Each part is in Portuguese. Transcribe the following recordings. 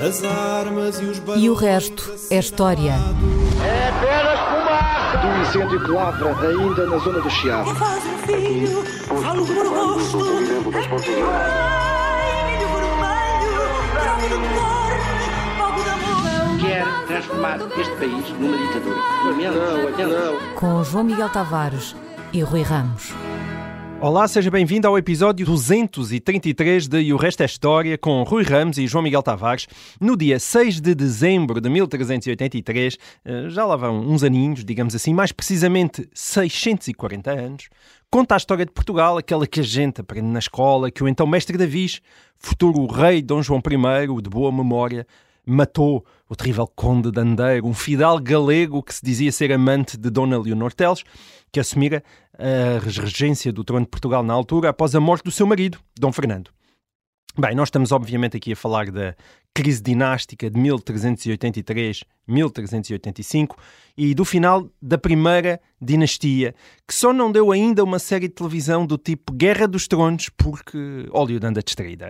As armas e os E o resto é história. É apenas fumaça! Do incêndio que lavra ainda na zona do Chiado. Faz um filho, falo por rosto. Ai, milho vermelho, prova do cor, fogo da amor. Quer transformar este país numa ditadura. Não, não. Com João Miguel Tavares e Rui Ramos. Olá, seja bem-vindo ao episódio 233 de E o Resto é História com Rui Ramos e João Miguel Tavares. No dia 6 de dezembro de 1383, eh, já lá vão uns aninhos, digamos assim, mais precisamente 640 anos, conta a história de Portugal, aquela que a gente aprende na escola, que o então mestre Davis, futuro rei Dom João I, de boa memória, matou o terrível conde de Andeiro, um fidal galego que se dizia ser amante de Dona Leonor Teles, que assumira a regência do trono de Portugal na altura após a morte do seu marido, Dom Fernando. Bem, nós estamos obviamente aqui a falar da crise dinástica de 1383-1385 e do final da primeira dinastia, que só não deu ainda uma série de televisão do tipo Guerra dos Tronos, porque óleo anda distraída.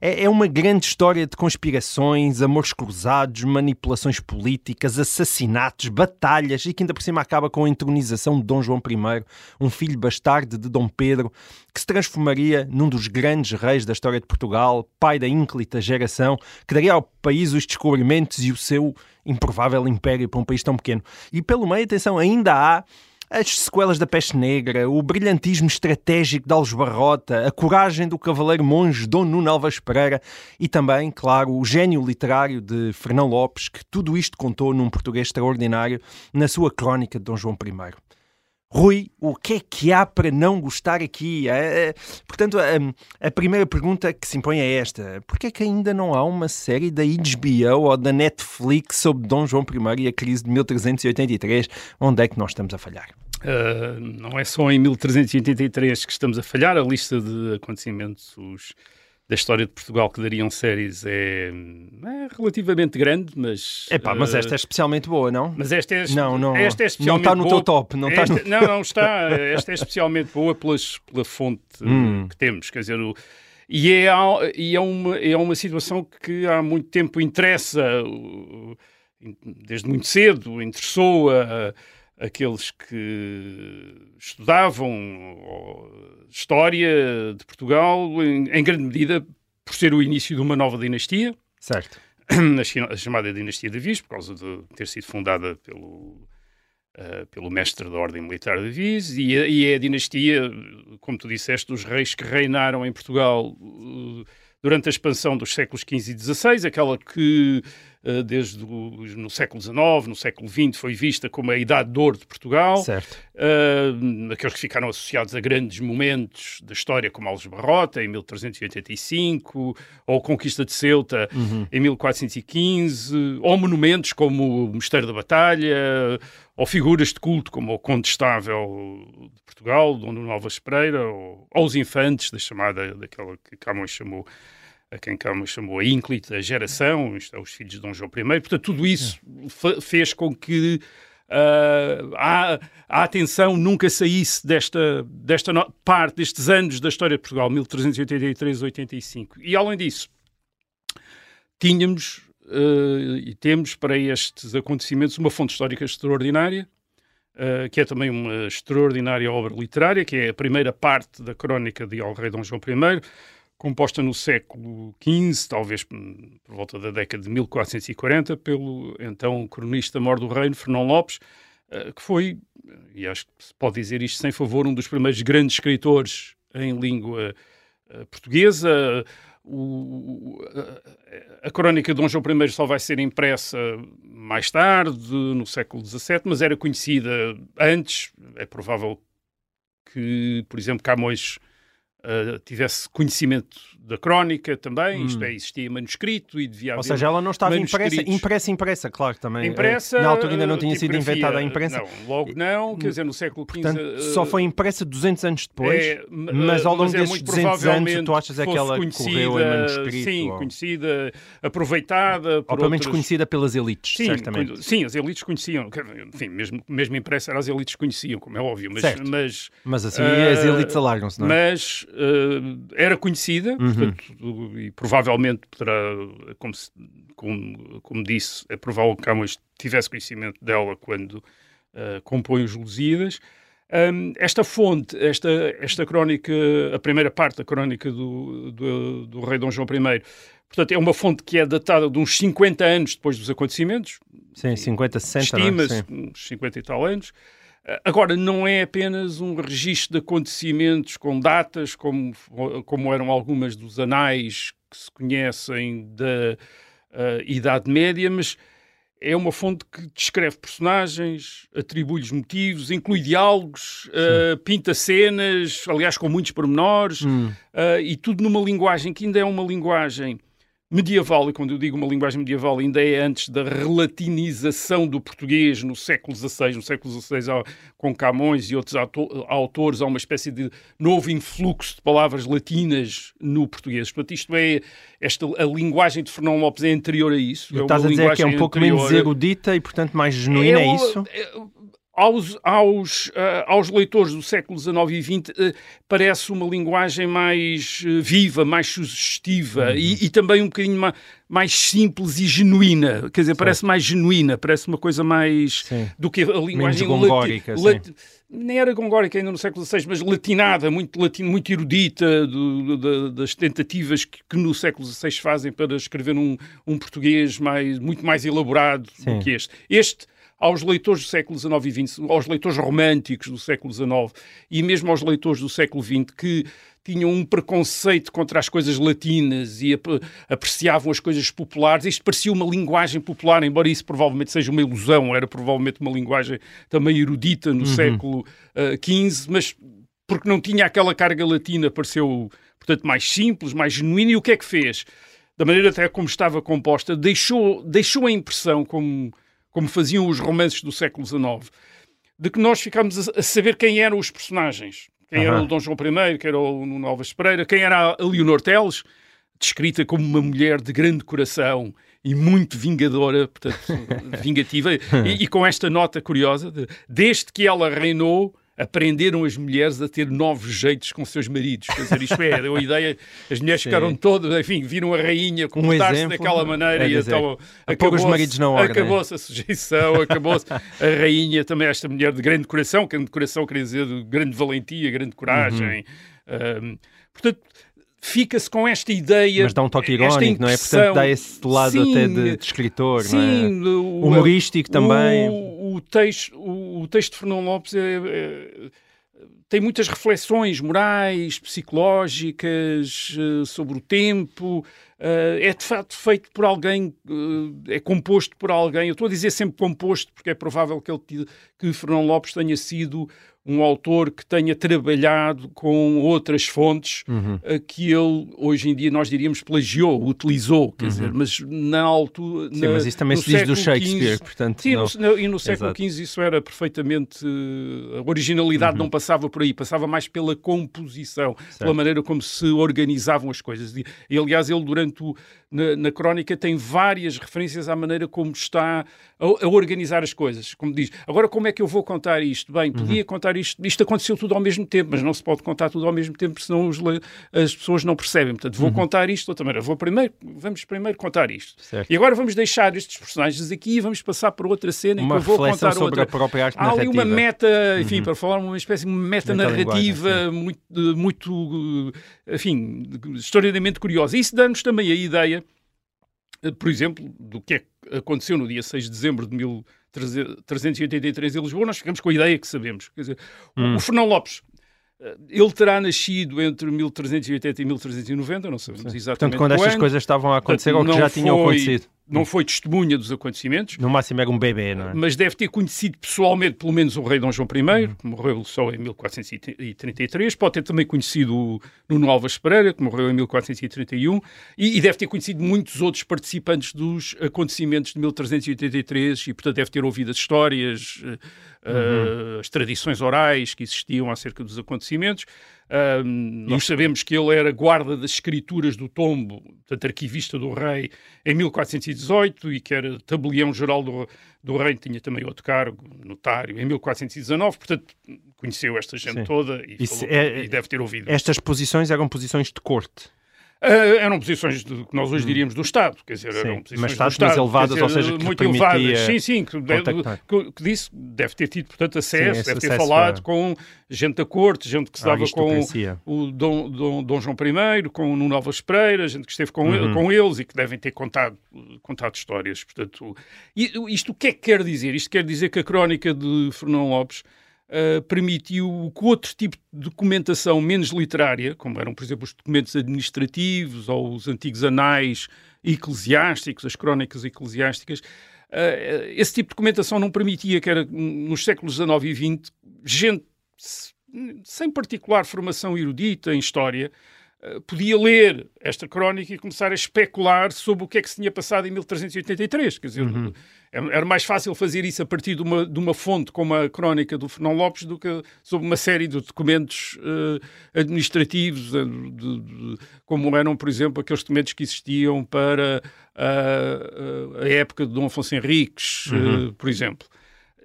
É, é uma grande história de conspirações, amores cruzados, manipulações políticas, assassinatos, batalhas e que ainda por cima acaba com a entronização de Dom João I, um filho bastardo de Dom Pedro, que se transformaria num dos grandes reis da história de Portugal, pai da ínclita geração, que daria ao país os descobrimentos e o seu improvável império para um país tão pequeno. E pelo meio, atenção, ainda há as sequelas da peste negra, o brilhantismo estratégico de Alves Barrota, a coragem do cavaleiro monge Dom Nuno Alves Pereira e também, claro, o gênio literário de Fernão Lopes, que tudo isto contou num português extraordinário na sua crónica de Dom João I. Rui, o que é que há para não gostar aqui? É, é, portanto, a, a, primeira pergunta que se impõe é esta: porquê é que ainda não há uma série da HBO ou da Netflix sobre Dom João I e a crise de 1383? Onde é que nós estamos a falhar? Uh, não é só em 1383 que estamos a falhar, a lista de acontecimentos da história de Portugal que dariam séries é, é relativamente grande, mas... Epá, uh, mas esta é especialmente boa, não? Mas esta é, não, não, esta é especialmente Não está no boa, teu top, não esta, está no... Não, não está. Esta é especialmente boa pelas, pela fonte hum. que temos, quer dizer... O, e é, e é, uma, é uma situação que há muito tempo interessa, desde muito cedo, interessou a aqueles que estudavam história de Portugal, em, em, grande medida por ser o início de uma nova dinastia. Certo. A chamada Dinastia de Avis, por causa de ter sido fundada pelo, uh, pelo mestre da Ordem Militar de Avis, e, e, é a dinastia, como tu disseste, dos reis que reinaram em Portugal uh, durante a expansão dos séculos XV e XVI, aquela que desde o, no século XIX, no século XX, foi vista como a idade de ouro de Portugal. Certo. Uh, aqueles que ficaram associados a grandes momentos da história, como Alves Barrota, em 1385, ou a Conquista de Ceuta, uhum. em 1415, ou monumentos como o Mosteiro da Batalha, ou figuras de culto como o Condestável de Portugal, Dom Nuno Alves Pereira, ou, ou os infantes da chamada, daquela que Camões chamou a quem Camões chamou a ínclita geração, é, os filhos de Dom João I. Portanto, tudo isso fez com que uh, a, a, atenção nunca saísse desta, desta no, parte, destes anos da história de Portugal, 1383-85. E, além disso, tínhamos uh, e temos para estes acontecimentos uma fonte histórica extraordinária, Uh, que é também uma extraordinária obra literária, que é a primeira parte da crónica de El Rei Dom João I, composta no século XV, talvez por volta da década de 1440, pelo então cronista mor do reino, Fernão Lopes, eh, que foi, e acho que se pode dizer isto sem favor, um dos primeiros grandes escritores em língua eh, portuguesa. O, a, a crónica de Dom João I só vai ser impressa mais tarde, no século XVII, mas era conhecida antes. É provável que, por exemplo, Camões uh, tivesse conhecimento da crónica também, hum. isto é, existia manuscrito e devia haver. Ou seja, ela não estava impressa, impressa, impressa, claro, também. Impressa. Na altura ainda não tinha sido inventada a imprensa. Não, logo não, quer dizer, no século XV. Portanto, só foi impressa 200 anos depois, é, mas ao longo mas é desses 200 anos, tu achas é que ela correu em manuscrito? Sim, ou... conhecida, aproveitada. Ou pelo menos conhecida pelas elites, sim, certamente. Sim, as elites conheciam. Enfim, mesmo, mesmo impressa, as elites conheciam, como é óbvio. Mas, certo. mas, mas assim uh, as elites alargam-se, não é? Mas uh, era conhecida, Uhum. portanto, e provavelmente poderá, como, se- como, como disse, é provável que Camões tivesse conhecimento dela quando uh, compõe os Lusíadas. Um, esta fonte, esta, esta crónica, a primeira parte da crónica do, do, do rei Dom João I, portanto, é uma fonte que é datada de uns 50 anos depois dos acontecimentos, Sim, 50, 60, não é? estima-se uns 50 e tal anos. Agora, não é apenas um registro de acontecimentos com datas, como, como eram algumas dos anais que se conhecem da ah, Idade Média, mas é uma fonte que descreve personagens, atribui-lhes motivos, inclui diálogos, ah, pinta cenas, aliás, com muitos pormenores, Hum. ah, e tudo numa linguagem que ainda é uma linguagem medieval, e quando eu digo uma linguagem medieval, ainda é antes da relatinização do português no século XVI. No século XVI, com Camões e outros auto- autores, há uma espécie de novo influxo de palavras latinas no português. Portanto, isto é, esta, a linguagem de Fernão Lopes é anterior a isso. É estás a dizer que é um pouco anterior menos erudita e, portanto, mais genuína, é o- isso? Aos, aos, ah, aos leitores do século XIX e XX ah, parece uma linguagem mais ah, viva, mais sugestiva Uhum. e, e também um bocadinho ma- mais simples e genuína. Quer dizer, parece mais genuína, parece uma coisa mais Sim. do que a linguagem gongórica, lati- sim. lati- nem era gongórica ainda no século XVI, mas latinada, muito, latino, muito erudita do- do- da- das tentativas que, que no século XVI fazem para escrever um, um português mais, muito mais elaborado Sim. do que este. Este, aos leitores do século XIX e XX, aos leitores românticos do século XIX e mesmo aos leitores do século XX que tinham um preconceito contra as coisas latinas e ap- apreciavam as coisas populares. Isto parecia uma linguagem popular, embora isso provavelmente seja uma ilusão, era provavelmente uma linguagem também erudita no século XV, mas porque não tinha aquela carga latina, pareceu, portanto, mais simples, mais genuína. E o que é que fez? Da maneira até como estava composta, deixou, deixou a impressão, como, como faziam os romances do século XIX, de que nós ficámos a, saber quem eram os personagens. Quem era Aham. o Dom João I, quem era o Nuno Alves Pereira, quem era a Leonor Teles, descrita como uma mulher de grande coração e muito vingadora, portanto, vingativa, e, e com esta nota curiosa, de, desde que ela reinou, aprenderam as mulheres a ter novos jeitos com seus maridos. Quer dizer, isto é, deu a ideia, as mulheres ficaram todas, enfim, viram a rainha comportar-se exemplo, daquela maneira é e então a pôr os acabou-se- maridos. Acabou-se a sujeição, acabou-se a rainha, também esta mulher de grande coração, grande coração quer dizer de grande valentia, grande coragem. Uhum. Um, portanto, fica-se com esta ideia. Mas dá um toque irónico, não é? Portanto, dá esse lado Sim, até de, de escritor, é? Sim, o- Humorístico também. O, o texto, o, o texto de Fernão Lopes é- é- tem muitas reflexões morais, psicológicas eh, sobre o tempo. eh, é de facto feito por alguém, eh, é composto por alguém. Eu estou a dizer sempre composto porque é provável que, ele, que Fernão Lopes tenha sido um autor que tenha trabalhado com outras fontes Uhum. eh, que ele, hoje em dia, nós diríamos plagiou, utilizou, quer dizer, mas na altura. Uhum. Sim, na- mas isso também se diz do Shakespeare, portanto, Sim, não- no- e no século. XV isso era perfeitamente. eh, a originalidade não passava por aí, passava mais pela composição, pela maneira como se organizavam as coisas. E, aliás, ele, durante o. Na, na crónica, tem várias referências à maneira como está a, a organizar as coisas. Como diz, agora como é que eu vou contar isto? Bem, podia contar isto. Isto aconteceu tudo ao mesmo tempo, mas não se pode contar tudo ao mesmo tempo, senão os as pessoas não percebem. Portanto, vou contar isto de outra maneira. Vou primeiro, vamos primeiro contar isto. Certo. E agora vamos deixar estes personagens aqui e vamos passar para outra cena em Uma que eu vou contar sobre outra. a própria arte Há ali uma. Uhum. meta, enfim, para falar uma espécie de meta-narrativa muito, muito, enfim, extraordinariamente curiosa. Isso dá-nos também a ideia, por exemplo, do que é que aconteceu no dia 6 de dezembro de 1383 em Lisboa, nós ficamos com a ideia que sabemos. Quer dizer, o- Hum. o Fernão Lopes, eh, ele terá nascido entre 1380 e 1390, não sabemos exatamente Portanto, quando estas coisas estavam a acontecer ou que já tinham acontecido. Não foi testemunha dos acontecimentos, No máximo era um bebê, não é? mas deve ter conhecido pessoalmente pelo menos o rei Dom João I, Uhum. que morreu só em 1433, pode ter também conhecido o Nuno Alves Pereira, que morreu em 1431, e, e deve ter conhecido muitos outros participantes dos acontecimentos de 1383 e, portanto, deve ter ouvido as histórias, eh, uh, as tradições orais que existiam acerca dos acontecimentos. Uh, nós sabemos que ele era guarda das escrituras do tombo, portanto, arquivista do rei, em 1418 e que era tabelião-geral do, do rei, tinha também outro cargo, notário, em 1419, portanto, conheceu esta gente Sim. toda e, falou- é- e deve ter ouvido. Estas posições eram posições de corte. Ah, eram posições de- que nós hoje diríamos do Estado, quer dizer, Sim, eram mas posições do Estado, elevadas, quer ou seja, que muito elevadas. Sim, sim, que, que, que disse, deve ter tido, portanto, acesso, esse deve ter acesso falado a- com gente da corte, gente que se dava com aristocracia. o Dom, Dom, Dom João I, com o Nuno Alves Pereira, gente que esteve com, Uhum. com eles e que devem ter contado, contado histórias. Portanto, isto o que é que quer dizer? Isto quer dizer que a crónica de Fernão Lopes ah, permitiu que outro tipo de documentação menos literária, como eram, por exemplo, os documentos administrativos ou os antigos anais eclesiásticos, as crónicas eclesiásticas, ah, esse tipo de documentação não permitia que era, nos séculos XIX e XX, gente se- sem particular formação erudita em história, podia ler esta crónica e começar a especular sobre o que é que se tinha passado em 1383. Quer dizer, era era mais fácil fazer isso a partir de uma, de uma fonte como a crónica do Fernão Lopes do que sobre uma série de documentos eh, administrativos, eh, de- de- como eram, por exemplo, aqueles documentos que existiam para ah, a época de Dom Afonso Henriques, eh, por exemplo.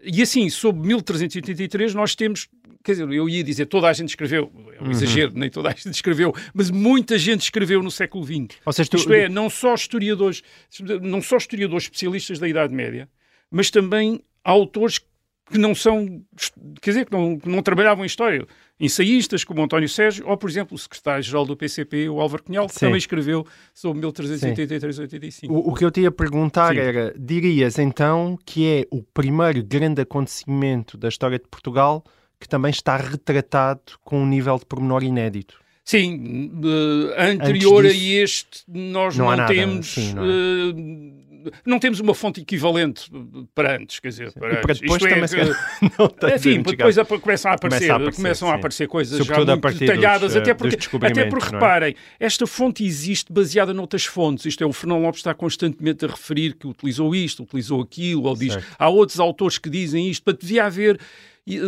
E assim, sob 1383, nós temos. Quer dizer, eu ia dizer toda a gente escreveu, é um exagero, nem toda a gente escreveu, mas muita gente escreveu no século XX. Ou seja, tu- Isto é, não só historiadores, não só historiadores especialistas da Idade Média, mas também autores que não são, quer dizer, que não, que não trabalhavam em história. Ensaístas como António Sérgio, ou, por exemplo, o secretário-geral do PCP, o Álvaro Cunhal, que Sim. também escreveu sobre 1383-85. O, o que eu te ia perguntar Sim. era: dirias então que é o primeiro grande acontecimento da história de Portugal que também está retratado com um nível de pormenor inédito? Sim, eh, anterior Antes a disso, este, nós não não, temos. sim, não é? eh, não temos uma fonte equivalente para antes, quer dizer, para, depois Isto é também se que- calhar, não tem Enfim, depois a- começam a aparecer, Começa a aparecer, começam a aparecer coisas Sobretudo já muito dos, detalhadas, eh, até dos porque, descobrimentos, até porque é? reparem, esta fonte existe baseada noutras fontes, isto é, o Fernão Lopes está constantemente a referir que utilizou isto, utilizou aquilo, ou diz, Certo. há outros autores que dizem isto, para devia haver eh, eh,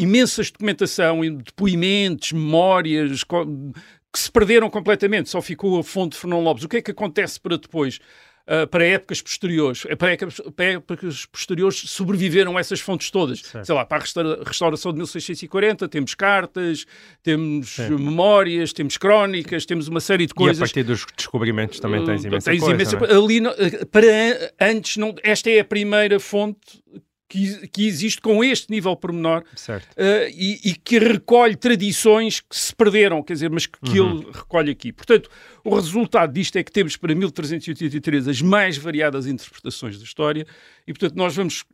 imensas documentação, depoimentos, memórias, que se perderam completamente, só ficou a fonte de Fernão Lopes. O que é que acontece para depois? Ah, para épocas posteriores, Eh, para épocas, para épocas posteriores sobreviveram essas fontes todas. Sei lá, para a restaura- restauração de 1640 temos cartas, temos memórias, temos crónicas, temos uma série de E a coisas. partir dos descobrimentos também tens Uh, imensa tens coisa. imensa é? Ali, eh, para an- antes, não, esta é a primeira fonte que, que existe com este nível pormenor Certo. eh, e, e que recolhe tradições que se perderam, quer dizer, mas que, que Uhum. ele recolhe aqui. Portanto, o resultado disto é que temos para 1383 as mais variadas interpretações da história e, portanto, nós vamos.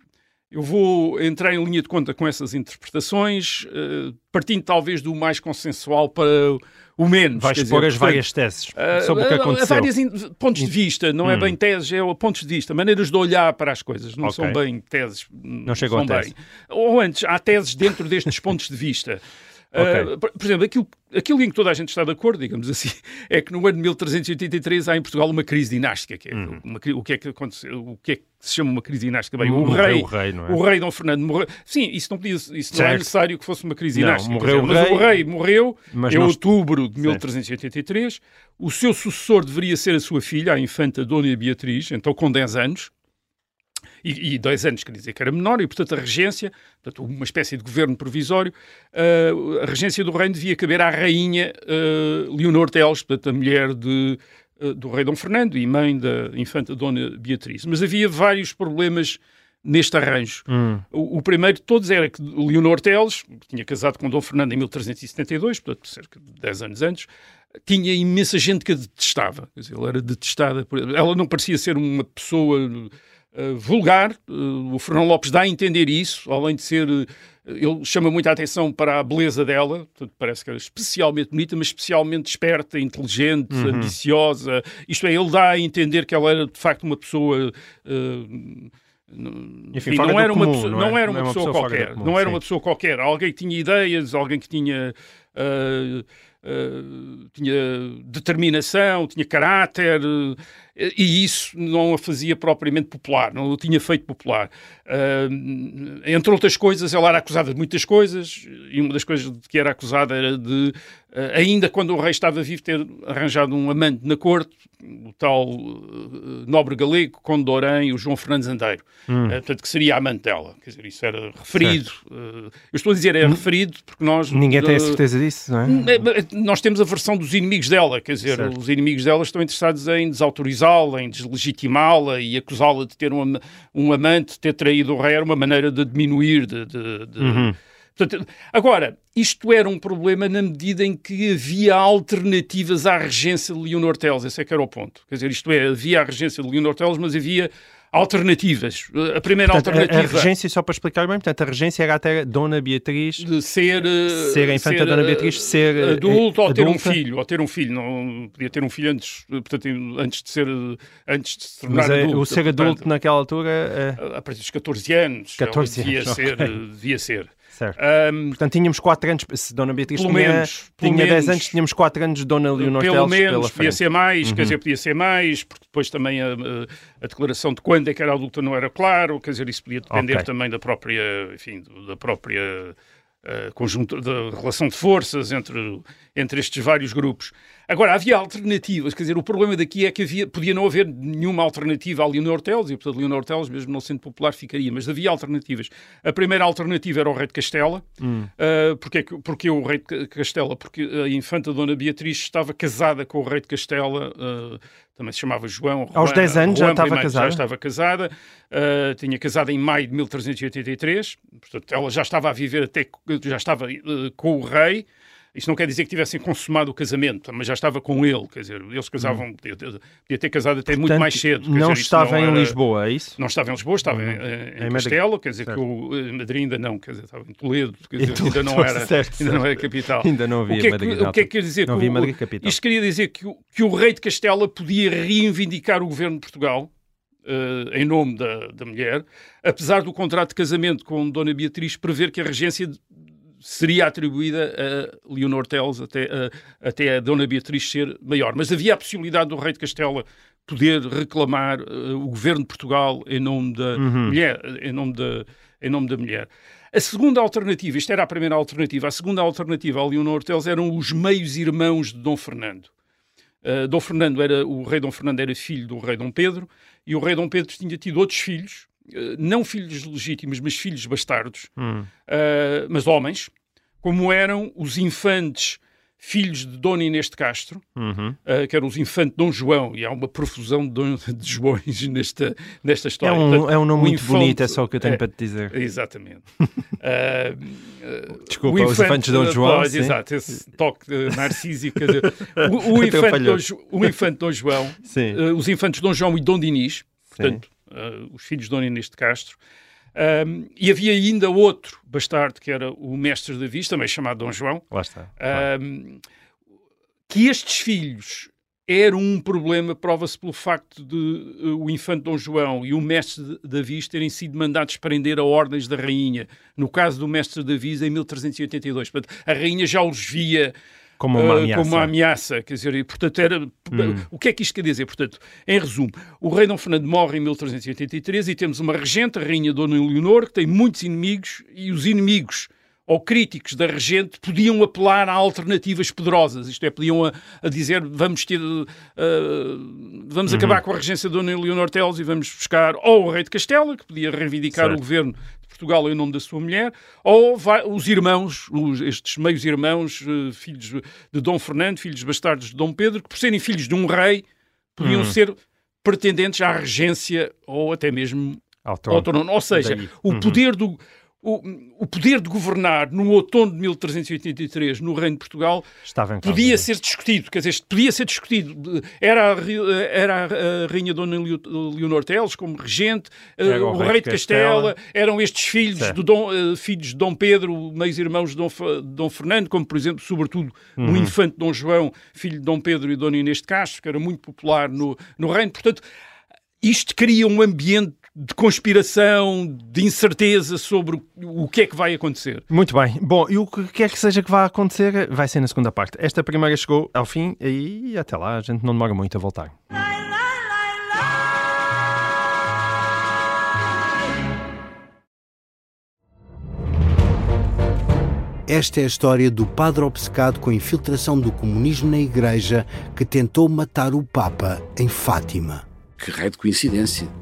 Eu vou entrar em linha de conta com essas interpretações, eh, partindo talvez do mais consensual para o menos. Vais dizer, as várias teses ah, sobre o que ah, aconteceu. vários pontos de vista, não é bem teses, é pontos de vista, maneiras de olhar para as coisas, não Ok. são bem teses. Não chegam a tese. bem. Ou antes, há teses dentro destes pontos de vista. Ah, por, exemplo, aquilo, aquilo em que toda a gente está de acordo, digamos assim, é que no ano de 1383 há em Portugal uma crise dinástica. Que é Uhum. uma o que é que aconteceu? O que é que se chama uma crise dinástica? Bem, o Morreu rei, o rei, não é? o rei Dom Fernando morreu. Sim, isso não, podia, isso não é Certo. necessário que fosse uma crise Não, dinástica. morreu dizer, o mas o rei, rei morreu em não- outubro de 1383. O seu sucessor deveria ser a sua filha, a infanta Dona Beatriz, então com 10 anos. E, e 10 anos quer dizer que era menor, e portanto a regência, portanto, uma espécie de governo provisório, ah, a regência do reino devia caber à rainha ah, Leonor Teles, portanto a mulher de, ah, do rei Dom Fernando e mãe da infanta Dona Beatriz. Mas havia vários problemas neste arranjo. O, o primeiro de todos era que Leonor Teles, que tinha casado com Dom Fernando em 1372, portanto cerca de 10 anos antes, tinha imensa gente que a detestava. Quer dizer, ela era detestada. Por... Ela não parecia ser uma pessoa uh, vulgar. Uh, o Fernão Lopes dá a entender isso, além de ser. Uh, ele chama muita atenção para a beleza dela, parece que era especialmente bonita, mas especialmente esperta, inteligente, Uhum. ambiciosa. Isto é, ele dá a entender que ela era de facto uma pessoa. Enfim, não era uma comum, pessoa, não é? não era Não uma é uma pessoa pessoa qualquer, comum, não era sim. uma pessoa qualquer, alguém que tinha ideias, alguém que tinha uh, uh, tinha determinação, tinha caráter, uh, e isso não a fazia propriamente popular, não o tinha feito popular. entre outras coisas, ela era acusada de muitas coisas, e uma das coisas de que era acusada era de, ainda quando o rei estava vivo, ter arranjado um amante na corte, o tal nobre galego, Conde de Orém, o João Fernandes Andeiro, hum. portanto, que seria amante dela. Quer dizer, isso era referido. eu estou a dizer é referido porque nós... Ninguém tem a certeza disso, não é? nós temos a versão dos inimigos dela, quer dizer, certo. os inimigos dela estão interessados em desautorizá-la, em deslegitimá-la e acusá-la de ter um, um amante, de ter traído o rei, era uma maneira de diminuir, de... de, de... Uhum. Portanto, agora, isto era um problema na medida em que havia alternativas à regência de Leonor Teles, esse é que era o ponto. Quer dizer, isto é, havia a regência de Leonor Teles, mas havia alternativas. A primeira portanto, alternativa. A, a, regência, só para explicar bem, portanto, a regência era até Dona Beatriz. De ser. Ser a infanta ser, Dona Beatriz, ser. Eh, adulto ou ter um filho. Ou ter um filho. Não, podia ter um filho antes, portanto, antes de ser. Antes de se tornar Mas adulto. O ser adulto portanto, naquela altura. É... A partir dos 14 anos. 14 devia anos. Ser, okay. Devia ser. Certo. Um, Portanto, tínhamos 4 anos, se Dona Beatriz tinha, menos, tinha 10 anos, tínhamos 4 anos de Dona Leonor Pelo Teles menos, podia ser mais, uhum. quer dizer, podia ser mais, porque depois também a, a, declaração de quando é que era adulta não era claro, quer dizer, isso podia depender okay. também da própria, enfim, da própria uh, conjunto, da relação de forças entre, entre estes vários grupos. Agora, havia alternativas, quer dizer, o problema daqui é que havia, podia não haver nenhuma alternativa a Leonor Teles, e portanto Leonor Teles, mesmo não sendo popular, ficaria, mas havia alternativas. A primeira alternativa era o rei de Castela. Hum. Uh, porque, porque o rei de Castela? Porque a infanta Dona Beatriz estava casada com o rei de Castela, uh, também se chamava João. Aos 10 anos já estava casada? Já estava casada, uh, tinha casado em maio de 1383, portanto ela já estava a viver até, já estava com o rei, isso não quer dizer que tivessem consumado o casamento, mas já estava com ele, quer dizer, eles casavam, hum. podia, ter, podia ter casado até Portanto, muito mais cedo. Não dizer, estava não em era, Lisboa, é isso? Não estava em Lisboa, estava hum. em, em, em Castelo, quer dizer certo. que o em Madrid ainda não, quer dizer, estava em Toledo, quer dizer, Toledo, ainda não era, certo, ainda não era capital. Ainda não havia o que é que, Madrid. O que é que quer dizer? Não havia Madrid capital. Isto queria dizer que o, que o rei de Castela podia reivindicar o governo de Portugal, Uh, em nome da, da, mulher, apesar do contrato de casamento com Dona Beatriz prever que a regência seria atribuída a Leonor Teles até, a, até a Dona Beatriz ser maior. Mas havia a possibilidade do rei de Castela poder reclamar uh, o governo de Portugal em nome da uhum. mulher, em nome da, em nome da mulher. A segunda alternativa, isto era a primeira alternativa, a segunda alternativa a Leonor Teles eram os meios irmãos de Dom Fernando. Uh, Dom Fernando era, o rei Dom Fernando era filho do rei Dom Pedro e o rei Dom Pedro tinha tido outros filhos, não filhos legítimos, mas filhos bastardos, hum. uh, mas homens, como eram os infantes filhos de Dona Inês de Castro, uhum. uh, que eram os infantes Dom João, e há uma profusão de, de Joões nesta, nesta história. É um, Portanto, é um nome muito infante, bonito, é só o que eu tenho é, para te dizer. Exatamente. uh, uh, Desculpa, infante, os infantes Dom João. Pois, exato, esse toque narcísico. Dizer, o, o, infante Dom, o infante Dom João, os infantes Dom João e Dom Dinis, portanto, os filhos de Dona Inês de Castro, um, e havia ainda outro bastardo, que era o mestre de Davi, também chamado Dom João. Lá está. Um, que estes filhos eram um problema, prova-se pelo facto de uh, o infante Dom João e o mestre de Davi terem sido mandados prender a ordens da rainha. No caso do mestre de Davi, em 1382. Portanto, a rainha já os via como uma ameaça. Uh, como uma ameaça, quer dizer, e, portanto, era... Hum. O que é que isto quer dizer? Portanto, em resumo, o rei Dom Fernando morre em 1383 e temos uma regente, a rainha Dona Leonor, que tem muitos inimigos e os inimigos ou críticos da regente podiam apelar a alternativas poderosas, isto é, podiam a, a dizer vamos ter, uh, vamos uhum. acabar com a regência de Dona Leonor Teles e vamos buscar ou o rei de Castela, que podia reivindicar certo. o governo Portugal em nome da sua mulher, ou vai, os irmãos, os, estes meios irmãos, uh, filhos de Dom Fernando, filhos bastardos de Dom Pedro, que por serem filhos de um rei, podiam hum. ser pretendentes à regência ou até mesmo ao trono. Ou seja, Daí. o uhum. poder do o, o, poder de governar no outono de 1383 no Reino de Portugal podia ser discutido, quer dizer, podia ser discutido. Era a, era a Rainha Dona Leonor Teles como regente, eh, o, o, Rei de Castela, Castela, eram estes filhos, de Dom, uh, filhos de Dom Pedro, meios irmãos de Dom, Dom Fernando, como por exemplo, sobretudo, uhum. o infante Dom João, filho de Dom Pedro e Dona Inês de Castro, que era muito popular no, no Reino. Portanto, isto cria um ambiente de conspiração, de incerteza sobre o, que é que vai acontecer. Muito bem. Bom, e o que quer que seja que vá acontecer vai ser na segunda parte. Esta primeira chegou ao fim e até lá a gente não demora muito a voltar. Esta é a história do padre obcecado com a infiltração do comunismo na Igreja que tentou matar o Papa em Fátima. Que raio de coincidência!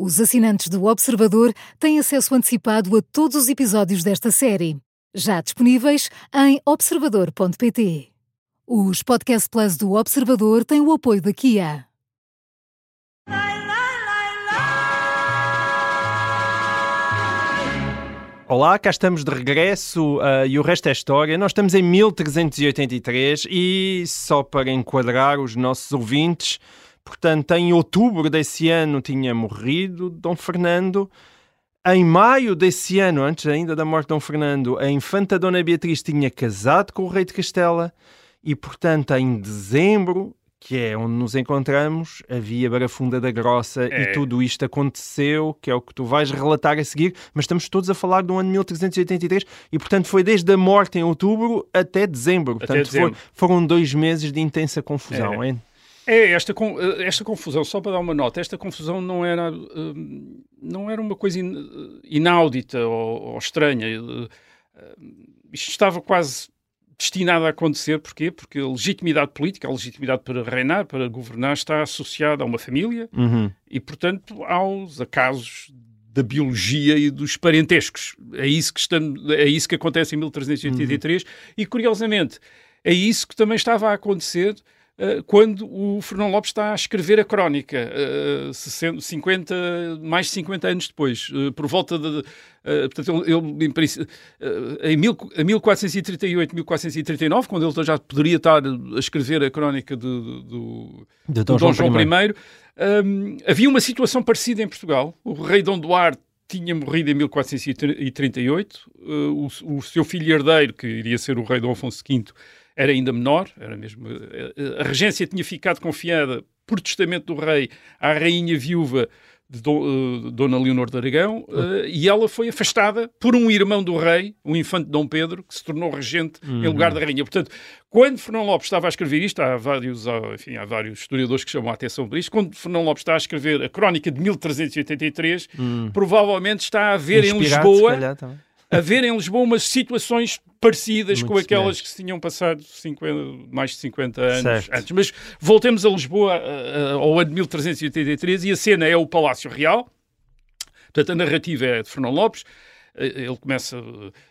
Os assinantes do Observador têm acesso antecipado a todos os episódios desta série, já disponíveis em observador.pt. Os Podcast Plus do Observador têm o apoio da Kia. Olá, cá estamos de regresso uh, e o resto é história. Nós estamos em 1383 e, só para enquadrar os nossos ouvintes, portanto, em outubro desse ano tinha morrido Dom Fernando. Em maio desse ano, antes ainda da morte de Dom Fernando, a infanta Dona Beatriz tinha casado com o rei de Castela e, portanto, em dezembro que é onde nos encontramos, havia Barafunda da Grossa É. e tudo isto aconteceu, que é o que tu vais relatar a seguir, mas estamos todos a falar do ano 1383 e, portanto, foi desde a morte em outubro até dezembro. Até Portanto, dezembro. foi- foram dois meses de intensa confusão, É. hein? É, esta, eh, esta confusão, só para dar uma nota, esta confusão não era, hum, não era uma coisa in- ináudita ou, ou estranha. Eh, eh, Isto estava quase destinado a acontecer. Porquê? Porque a legitimidade política, a legitimidade para reinar, para governar, está associada a uma família Uhum. e, portanto, aos acasos da biologia e dos parentescos. É isso que, estamos, é isso que acontece em 1383 e, curiosamente, é isso que também estava a acontecer eh, quando o Fernão Lopes está a escrever a crónica, eh, 60, 50, mais de 50 anos depois, eh, por volta de. eh, portanto, ele, em, eh, em mil- em 1438, 1439, quando ele já poderia estar a escrever a crónica de- de- do, De do Dom João I, hum, havia uma situação parecida em Portugal. O rei Dom Duarte tinha morrido em 1438, uh, o, o seu filho herdeiro, que iria ser o rei Dom Afonso V, era ainda menor, era mesmo, uh, a regência tinha ficado confiada por testamento do rei à rainha viúva de Dom- uh, Dona Leonor de Aragão uh, e ela foi afastada por um irmão do rei, o infante Dom Pedro, que se tornou regente em lugar da rainha. Portanto, quando Fernão Lopes estava a escrever isto, há vários, enfim, há vários historiadores que chamam a atenção para isto, quando Fernão Lopes está a escrever a crónica de 1383, provavelmente está a ver em Inspirado, Lisboa calhar, também. a ver em Lisboa umas situações parecidas Muito com aquelas que se tinham passado 50 mais de 50 anos Certo. antes. Mas voltemos a Lisboa a- ao ano de 1383 e a cena é o Palácio Real. Portanto, a narrativa é de Fernão Lopes. Eh, Ele começa,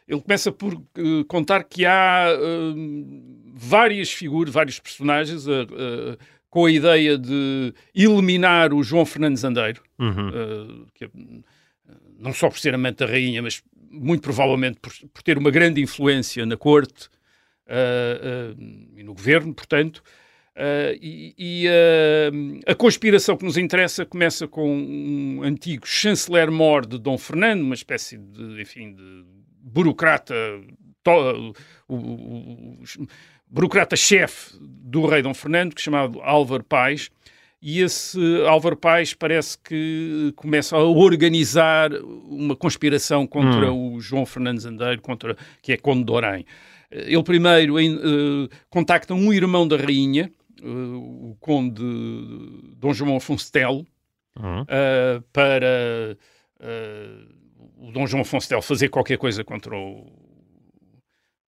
ele começa por eh, contar que há eh, várias figuras, vários personagens com a ideia de eliminar o João Fernandes Andeiro, Uhum. que é, não só por ser amante da rainha, mas muito provavelmente por, por ter uma grande influência na corte eh, eh, e no governo, portanto. Eh, e e, eh, a conspiração que nos interessa começa com um antigo chanceler-mor de Dom Fernando, uma espécie de, enfim, de burocrata, to- o, o- o- burocrata-chefe do rei Dom Fernando, que é chamado Álvaro Pais, e esse Álvaro Pais parece que começa a organizar uma conspiração contra o João Fernandes Andeiro, contra, que é Conde de Orém. Ele primeiro em, eh, contacta um irmão da rainha, eh, o Conde Dom João Afonso Telo, Uhum. eh, para o Dom João Afonso Telo fazer qualquer coisa contra o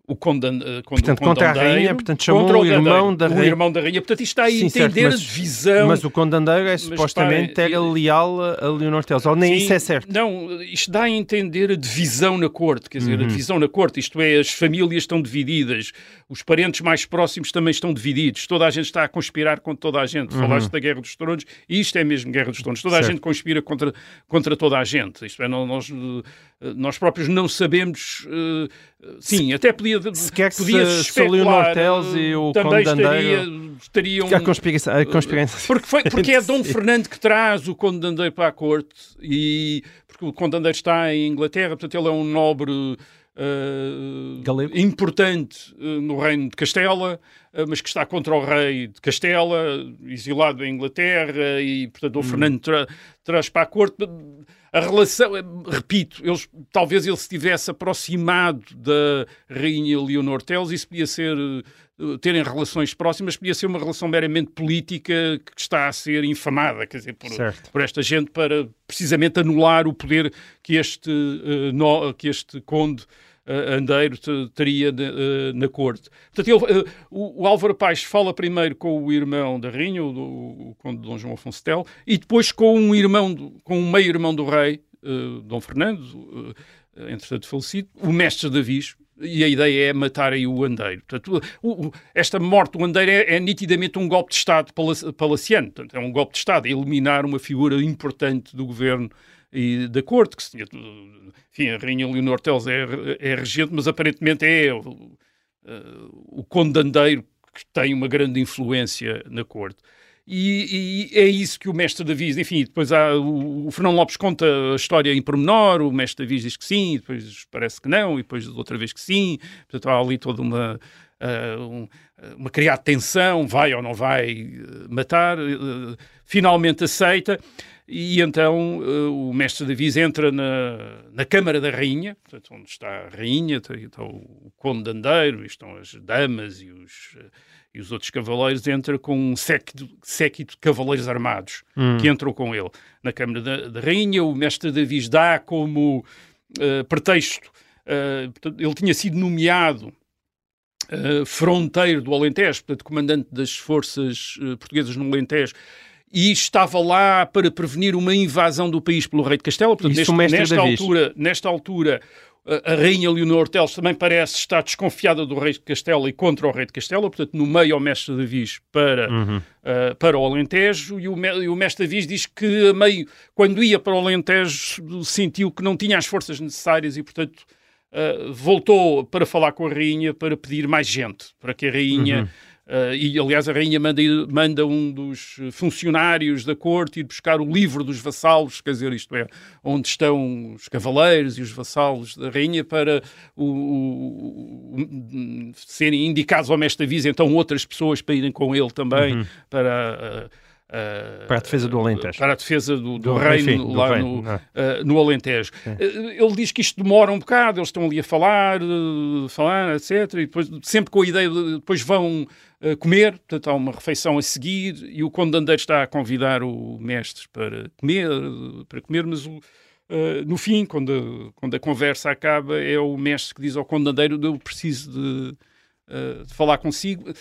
o Conde, eh, contra, Portanto, o contra a rainha, portanto, chamou contra o irmão da o rainha. irmão da rainha. Portanto, isto está a Sim, certo, entender mas- a divisão Mas o Conde Andeiro é supostamente repara, era leal a a Leonor Teles, ou nem isso é certo. Não, isto dá a entender a divisão na corte, quer dizer, Uhum. a divisão na corte, isto é, as famílias estão divididas, os parentes mais próximos também estão divididos, toda a gente está a conspirar contra toda a gente. Falaste da Guerra dos Tronos, e isto é mesmo Guerra dos Tronos, toda a Uhum. Certo. gente conspira contra, contra toda a gente. Isto é, não- nós, nós próprios não sabemos. Uh, sim, até podia. Sequer podia se, se o Leonor Teles e o Conde estaria, estariam. A conspiração. A conspiração. Porque, foi, porque é Dom Fernando que traz o Conde de Andeiro para a corte e porque o Conde de Andeiro está em Inglaterra, portanto ele é um nobre uh, importante uh, no reino de Castela, uh, mas que está contra o rei de Castela, exilado em Inglaterra, e portanto o hum. Fernando tra traz para a corte. A relação, repito, eles, talvez ele se tivesse aproximado da rainha Leonor Teles, isso podia ser terem relações próximas, podia ser uma relação meramente política que está a ser infamada, quer dizer, por, por esta gente para precisamente anular o poder que este, no, que este conde Andeiro teria de, uh, na corte. Portanto, ele, o, o, Álvaro Paes fala primeiro com o irmão da rainha, o, o, conde Dom João Afonso Tel, e depois com um irmão, com um meio-irmão do rei, Dom Fernando, entretanto falecido, o mestre Davis, e a ideia é matar aí o Andeiro. Portanto, o, o, esta morte do Andeiro é, é, nitidamente um golpe de Estado palaciano. Portanto, é um golpe de Estado, eliminar uma figura importante do governo e da corte, que se tinha, enfim, a Rainha Leonor Teles é, é regente, mas aparentemente é o, uh, o Conde de Andeiro que tem uma grande influência na corte. E, e, é isso que o mestre Davis, enfim, depois há, o, o, Fernão Lopes conta a história em pormenor, o mestre Davis diz que sim, depois parece que não, e depois outra vez que sim, portanto há ali toda uma, uh, um, uma criar tensão, vai ou não vai uh, matar, uh, finalmente aceita, e então o mestre Davis entra na, na Câmara da Rainha, portanto, onde está a Rainha, está, o Conde de Andeiro, estão as damas e os e os outros cavaleiros entram com um séquito, séquito de cavaleiros armados hum. que entram com ele na Câmara da, da Rainha. O mestre Davis dá como uh, pretexto, uh, ele tinha sido nomeado uh, fronteiro do Alentejo, portanto, comandante das forças portuguesas no Alentejo, e estava lá para prevenir uma invasão do país pelo rei de Castela. Portanto, neste, nesta, altura, nesta altura, a rainha Leonor Teles também parece estar desconfiada do rei de Castela e contra o rei de Castela, portanto, no meio ao mestre Davis para, uhum. uh, para o Alentejo, e o, e o mestre Davis diz que, meio, quando ia para o Alentejo, sentiu que não tinha as forças necessárias e, portanto, uh, voltou para falar com a rainha para pedir mais gente, para que a rainha... Uhum Uh, e, aliás, a rainha manda, manda, um dos funcionários da corte ir buscar o livro dos vassalos, quer dizer, isto é, onde estão os cavaleiros e os vassalos da rainha para o, o, o, serem indicados ao mestre avisa, então outras pessoas para irem com ele também, uhum. para... Uh, Uh, para a defesa do Alentejo. Para a defesa do, do, do reino enfim, lá do no, uh, no Alentejo. Uh, ele diz que isto demora um bocado, eles estão ali a falar, falar, etc. E depois, sempre com a ideia de depois vão comer, portanto há uma refeição a seguir e o condandeiro está a convidar o mestre para comer, para comer mas o, no fim, quando a, quando a conversa acaba, é o mestre que diz ao condandeiro eu preciso de, de falar consigo.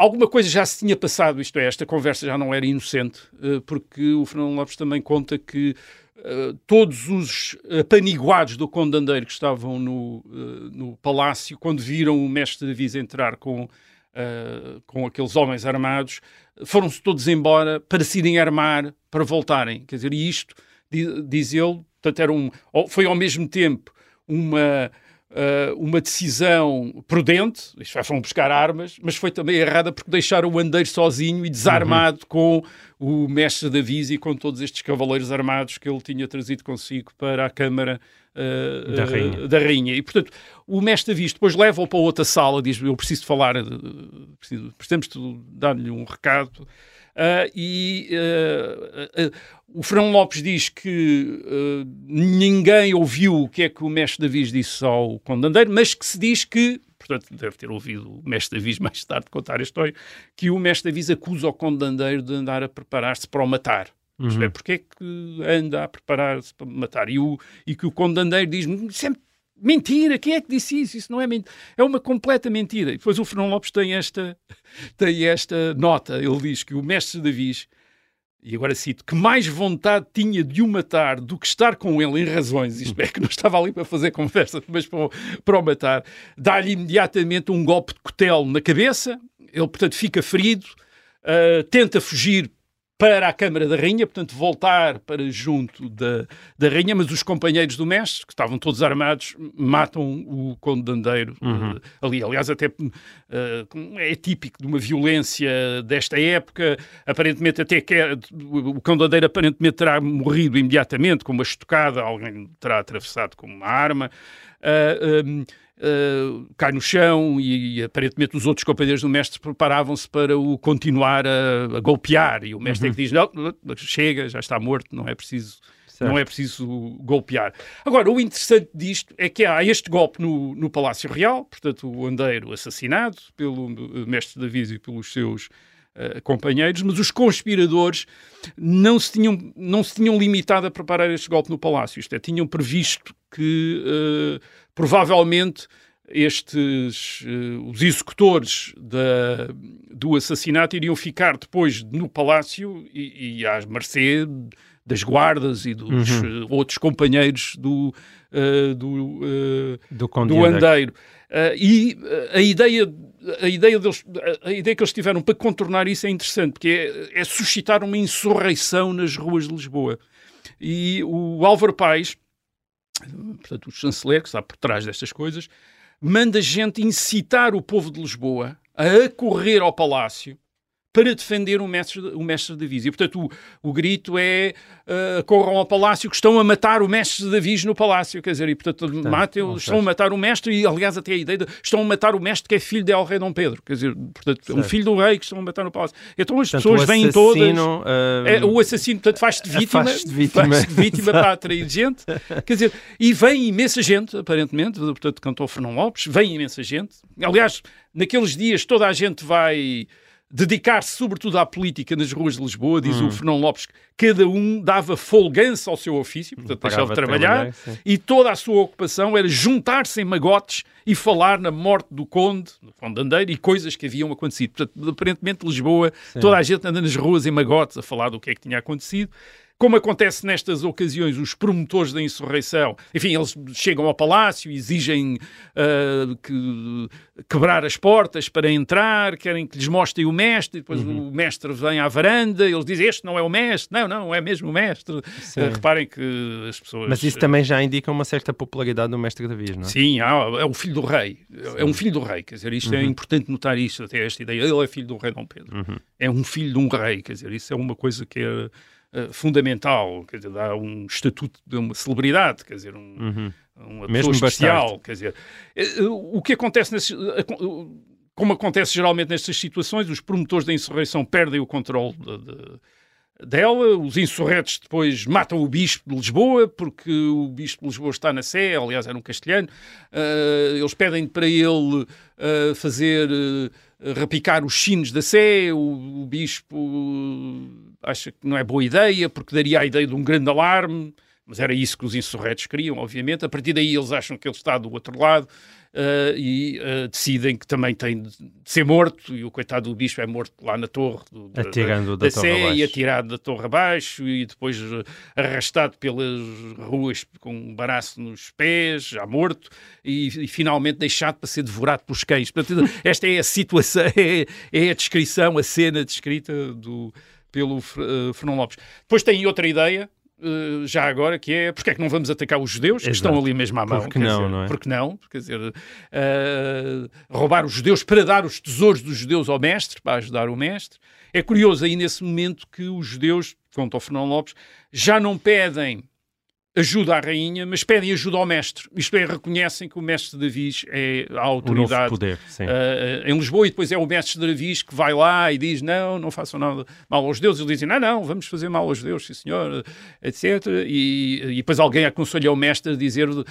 Alguma coisa já se tinha passado, isto é, esta conversa já não era inocente, eh, porque o Fernando Lopes também conta que uh, todos os apaniguados do Condandeiro que estavam no, uh, no palácio, quando viram o mestre de Avisa entrar com, uh, com aqueles homens armados, foram-se todos embora para se irem armar, para voltarem. Quer dizer, e isto, diz, diz ele, portanto, era um, foi ao mesmo tempo uma uh, uma decisão prudente, isto vai foram buscar armas, mas foi também errada porque deixaram o Andeiro sozinho e desarmado uhum. com o mestre da Visa e com todos estes cavaleiros armados que ele tinha trazido consigo para a Câmara uh, da, rainha. Uh, da, rainha. E, portanto, o mestre da Visa depois leva-o para outra sala, diz, eu preciso falar, preciso, precisamos dar-lhe um recado. Uh, e uh, uh, o Fernão Lopes diz que ninguém ouviu o que é que o mestre Davis disse ao condandeiro, mas que se diz que, portanto, deve ter ouvido o mestre Davis mais tarde contar a história, que o mestre Davis acusa o condandeiro de andar a preparar-se para o matar. Uhum. Isto é, porque é que anda a preparar-se para matar? E, o, e que o condandeiro diz sempre Mentira, quem é que disse isso? Isso não é mentira. É uma completa mentira. E depois o Fernão Lopes tem esta, tem esta nota. Ele diz que o mestre Davis, e agora cito, que mais vontade tinha de o matar do que estar com ele em razões, isto é, que não estava ali para fazer conversa, mas para, para o matar, dá-lhe imediatamente um golpe de cutelo na cabeça, ele, portanto, fica ferido, uh, tenta fugir para a Câmara da Rainha, portanto, voltar para junto da, da Rainha, mas os companheiros do mestre, que estavam todos armados, matam o Conde de Andeiro Uhum. uh, ali. Aliás, até uh, é típico de uma violência desta época, aparentemente até que é, o Conde de Andeiro aparentemente terá morrido imediatamente com uma estocada, alguém terá atravessado com uma arma. Uh, um, Uh, cai no chão e, aparentemente os outros companheiros do mestre preparavam-se para o continuar a, a golpear e o mestre Uhum. é que diz, não, chega, já está morto, não é preciso Certo. não é preciso golpear. Agora, o interessante disto é que há este golpe no, no Palácio Real, portanto o Andeiro assassinado pelo uh, mestre Davi e pelos seus uh, companheiros, mas os conspiradores não se, tinham, não se tinham limitado a preparar este golpe no Palácio, isto é, tinham previsto que uh, provavelmente estes uh, os executores da, do assassinato iriam ficar depois no palácio e, e às mercê das guardas e dos Uhum. uh, outros companheiros do uh, do, Do do de Andeiro. E a ideia a ideia deles a ideia que eles tiveram para contornar isso é interessante porque é, é suscitar uma insurreição nas ruas de Lisboa e o Álvaro Paes portanto, o chanceler que está por trás destas coisas, manda gente incitar o povo de Lisboa a acorrer ao palácio para defender o mestre, o mestre de Davis. E, portanto, o, o grito é uh, corram ao palácio que estão a matar o mestre de Davis no palácio. Quer dizer, e, portanto, matem, ou estão a matar o mestre e, aliás, até a ideia de estão a matar o mestre que é filho de El Rei Dom Pedro. Quer dizer, portanto, é um Certo. filho do rei que estão a matar no palácio. Então as Portanto, pessoas vêm todas... uh, É, o assassino, portanto, faz-te vítima, Faz-te vítima. faz-te vítima para atrair gente. Quer dizer, e vem imensa gente, aparentemente, portanto, cantou Fernão Lopes, vem imensa gente. Aliás, naqueles dias toda a gente vai dedicar-se sobretudo à política nas ruas de Lisboa, diz Hum. o Fernão Lopes, cada um dava folgança ao seu ofício, portanto, deixava de trabalhar, trabalhar, sim. e toda a sua ocupação era juntar-se em magotes e falar na morte do Conde, do Conde de Andeiro, e coisas que haviam acontecido. Portanto, aparentemente, Lisboa, toda a gente anda nas ruas em magotes a falar do que é que tinha acontecido. Como acontece nestas ocasiões, os promotores da insurreição, enfim, eles chegam ao palácio exigem ah, que, quebrar as portas para entrar, querem que lhes mostrem o mestre, e depois Uhum. o mestre vem à varanda, eles dizem, este não é o mestre, não, não, é mesmo o mestre. Sim. Ah, reparem que as pessoas... Mas isso também já indica uma certa popularidade do mestre Davis, não é? Sim, é o filho do rei. É um filho do rei, quer dizer, isto é importante notar isto, até esta ideia. Ele é filho do rei Dom Pedro. É um filho de um rei, quer dizer, isso é uma coisa que é eh, fundamental, quer dizer, dá um estatuto de uma celebridade, quer dizer, um, Uhum. uma Mesmo pessoa especial, quer dizer, eh, eh, o que acontece nesses, co- como acontece geralmente nestas situações, os promotores da insurreição perdem o controle de- de- dela, os insurretos depois matam o bispo de Lisboa, porque o bispo de Lisboa está na Sé, aliás era um castelhano, eh, eles pedem para ele eh, fazer eh, repicar os sinos da Sé, o, o bispo acha que não é boa ideia, porque daria a ideia de um grande alarme, mas era isso que os insurretos queriam, obviamente. A partir daí eles acham que ele está do outro lado eh, e eh, decidem que também tem de ser morto, e o coitado do bispo é morto lá na torre do, da, Atirando da, da torre Sé, e abaixo. atirado da torre abaixo e depois eh, arrastado pelas ruas com um baraço nos pés, já morto, e, e finalmente deixado para ser devorado pelos cães. Portanto, esta é a situação, é, é a descrição, a cena descrita do, pelo uh, Fernão Lopes. Depois tem outra ideia, uh, já agora, que é porque é que não vamos atacar os judeus, que Exato. estão ali mesmo à mão. Porque não, dizer, não é? Porque não, quer dizer, uh, roubar os judeus para dar os tesouros dos judeus ao mestre, para ajudar o mestre. É curioso aí nesse momento que os judeus, conta o Fernão Lopes, já não pedem ajuda à rainha, mas pedem ajuda ao mestre. Isto é, reconhecem que o mestre de Davis é a O novo autoridade poder. Uh, em Lisboa e depois é o mestre de Davis que vai lá e diz não, não façam nada mal aos deuses. Eles dizem não, não, vamos fazer mal aos deuses, sim senhor, etc. E, e depois alguém aconselha o mestre a dizer uh,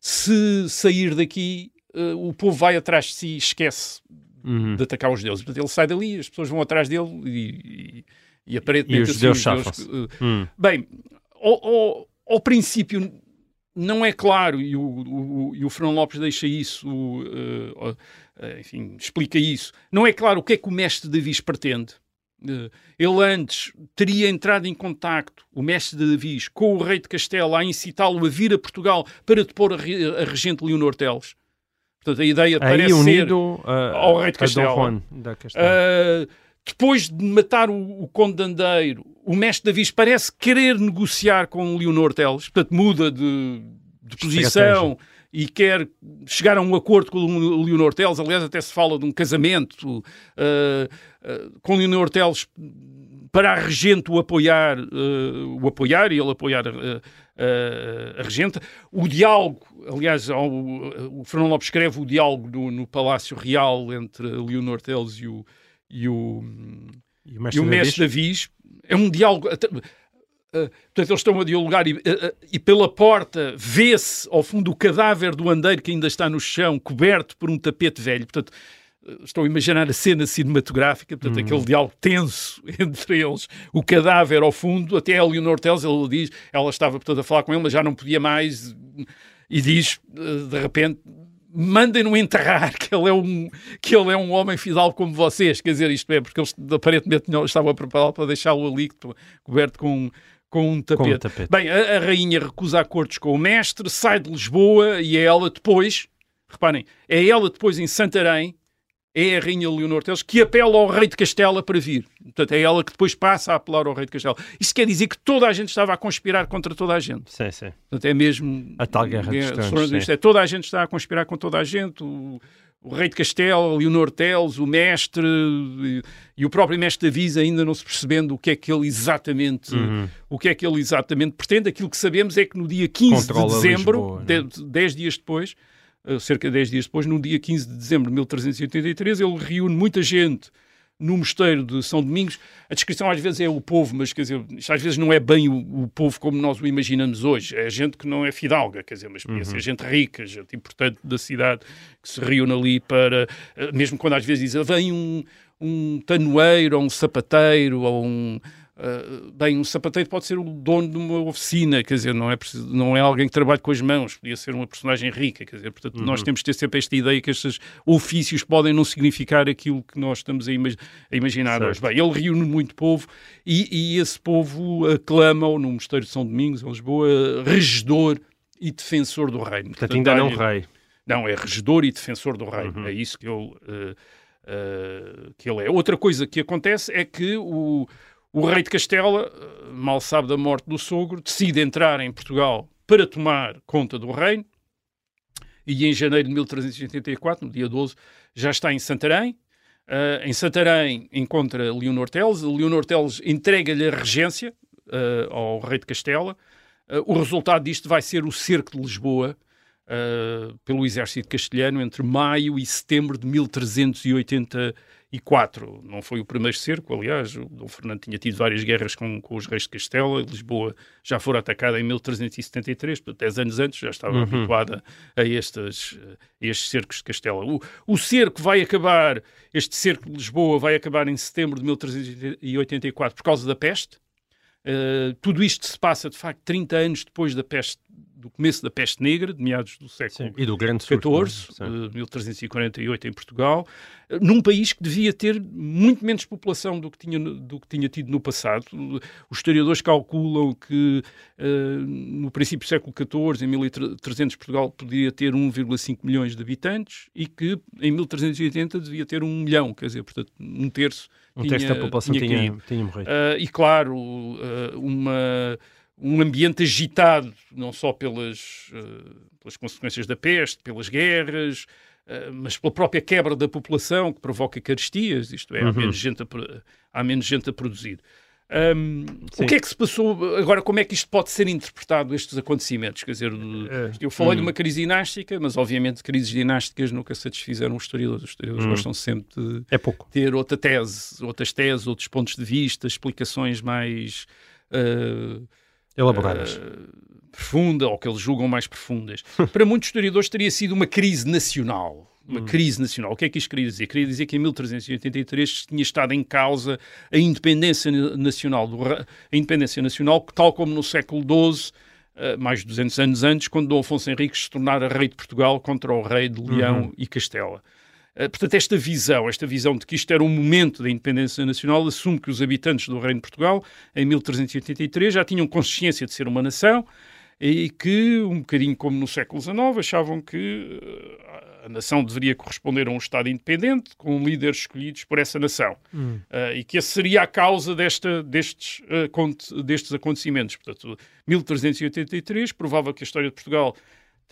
se sair daqui uh, o povo vai atrás de si e esquece Uhum. de atacar os deuses. Portanto, ele sai dali, as pessoas vão atrás dele e, e, e aparentemente E os assim, os chafam-se. uh, Hum. Bem, ao, ao- ao princípio não é claro, e o, o, e o Fernão Lopes deixa isso, uh, uh, enfim, explica isso. Não é claro o que é que o mestre Davis pretende. Uh, ele antes teria entrado em contacto, o mestre de Davis, com o rei de Castela, a incitá-lo a vir a Portugal para depor a, a regente Leonor Teles. Portanto, a ideia Aí parece ser unido uh, ao rei de Castela. Castela. Depois de matar o, o Conde de Andeiro, o mestre Davis parece querer negociar com Leonor Teles, portanto muda de, de posição e quer chegar a um acordo com o Leonor Teles. Aliás, até se fala de um casamento uh, uh, com Leonor Teles para a regente o apoiar, uh, o apoiar e ele apoiar a regente. O diálogo, aliás, ao, o Fernando Lopes escreve o diálogo no, no Palácio Real entre Leonor Teles e o, e o, e o mestre, e o mestre Davis. É um diálogo. Uh, portanto, eles estão a dialogar e, uh, e pela porta vê-se ao fundo o cadáver do andeiro que ainda está no chão, coberto por um tapete velho. Portanto, estou a imaginar a cena cinematográfica, portanto, uhum. aquele diálogo tenso entre eles, o cadáver ao fundo, até a Leonor Teles, ele diz, ela estava portanto, a falar com ele, mas já não podia mais, e diz, de repente, mandem-no enterrar, que ele, é um, que ele é um homem fidalgo como vocês. Quer dizer, isto é, porque eles aparentemente não estavam preparados para deixá-lo ali coberto com, com um tapete. Com um tapete. Bem, a, a, rainha recusa acordos com o mestre, sai de Lisboa e é ela depois, reparem, é ela depois em Santarém, é a Rainha Leonor Teles que apela ao rei de Castela para vir. Portanto, é ela que depois passa a apelar ao rei de Castela. Isso quer dizer que toda a gente estava a conspirar contra toda a gente. Sim, sim. Portanto, é mesmo... A tal guerra dos tronos, isto é, Toda a gente está a conspirar com toda a gente. O, o rei de Castela, Leonor Teles, o mestre e, e, o próprio mestre avisa ainda não se percebendo o que é que ele exatamente uhum. o que é que ele exatamente pretende. Aquilo que sabemos é que no dia 15 Controla de dezembro, 10 dias depois, cerca de 10 dias depois, no dia 15 de dezembro de 1383, ele reúne muita gente no mosteiro de São Domingos. A descrição às vezes é o povo, mas quer dizer, às vezes não é bem o, o, povo como nós o imaginamos hoje. É gente que não é fidalga, quer dizer, mas podia uhum. ser gente rica, gente importante da cidade que se reúne ali para, eh, mesmo quando às vezes diz, vem um, um tanoeiro, ou um sapateiro, ou um Uh, bem, um sapateiro pode ser o dono de uma oficina, quer dizer, não é, preciso, não é alguém que trabalha com as mãos, podia ser uma personagem rica, quer dizer, portanto, uhum. nós temos que ter sempre esta ideia que estes ofícios podem não significar aquilo que nós estamos a, imag a imaginar certo. hoje. Bem, ele reúne muito povo e, e esse povo aclama-o no Mosteiro de São Domingos, em Lisboa, regedor e defensor do reino. Portanto, portanto ainda não é rei. Não, é regedor e defensor do reino, uhum. é isso que ele, uh, uh, que ele é. Outra coisa que acontece é que o o rei de Castela, mal sabe da morte do sogro, decide entrar em Portugal para tomar conta do reino e em janeiro de 1384, no dia 12, já está em Santarém. Uh, em Santarém encontra Leonor Teles. Leonor Teles entrega-lhe a regência uh, ao rei de Castela. Uh, o resultado disto vai ser o cerco de Lisboa pelo exército castelhano entre maio e setembro de 1380 e quatro. Não foi o primeiro cerco, aliás, o Dom Fernando tinha tido várias guerras com, com os reis de Castela, Lisboa já fora atacada em 1373, portanto, 10 anos antes já estava uhum. habituada a estes, a estes cercos de Castela. O, o cerco vai acabar, este cerco de Lisboa vai acabar em setembro de 1384 por causa da peste. Uh, tudo isto se passa, de facto, 30 anos depois da peste do começo da peste negra, de meados do século Sim, e do grande XIV, uh, 1348 em Portugal, uh, num país que devia ter muito menos população do que tinha, do que tinha tido no passado. Os historiadores calculam que uh, no princípio do século XIV, em 1300, Portugal podia ter 1,5 milhões de habitantes e que em 1380 devia ter um milhão, quer dizer, portanto, um terço um tinha, terço da população tinha, tinha, tinha morrido. Uh, e claro, uma um ambiente agitado, não só pelas, uh, pelas consequências da peste, pelas guerras, uh, mas pela própria quebra da população que provoca carestias, isto é, uhum. há, menos gente a, há menos gente a produzir. Um, o que é que se passou? Agora, como é que isto pode ser interpretado, estes acontecimentos? Quer dizer, é. eu falei de uma crise dinástica, mas obviamente crises dinásticas nunca satisfizeram os historiadores. Os historiadores hum. gostam sempre de é pouco. ter outra tese, outras teses, outros pontos de vista, explicações mais. Uh, elaboradas. Uh, profunda, ou que eles julgam mais profundas. Para muitos historiadores teria sido uma crise nacional. Uma hum. crise nacional. O que é que isto queria dizer? Queria dizer que em 1383 tinha estado em causa a independência nacional, do, a independência nacional, tal como no século XII, uh, mais de 200 anos antes, quando Dom Afonso Henriques se tornara rei de Portugal contra o rei de Leão uhum. e Castela. Eh, portanto, esta visão, esta visão de que isto era um momento da independência nacional, assume que os habitantes do Reino de Portugal, em 1383, já tinham consciência de ser uma nação e que, um bocadinho como no século XIX, achavam que uh, a nação deveria corresponder a um Estado independente, com líderes escolhidos por essa nação. Hum. Uh, e que essa seria a causa desta, destes, uh, destes acontecimentos. Portanto, 1383 provava que a história de Portugal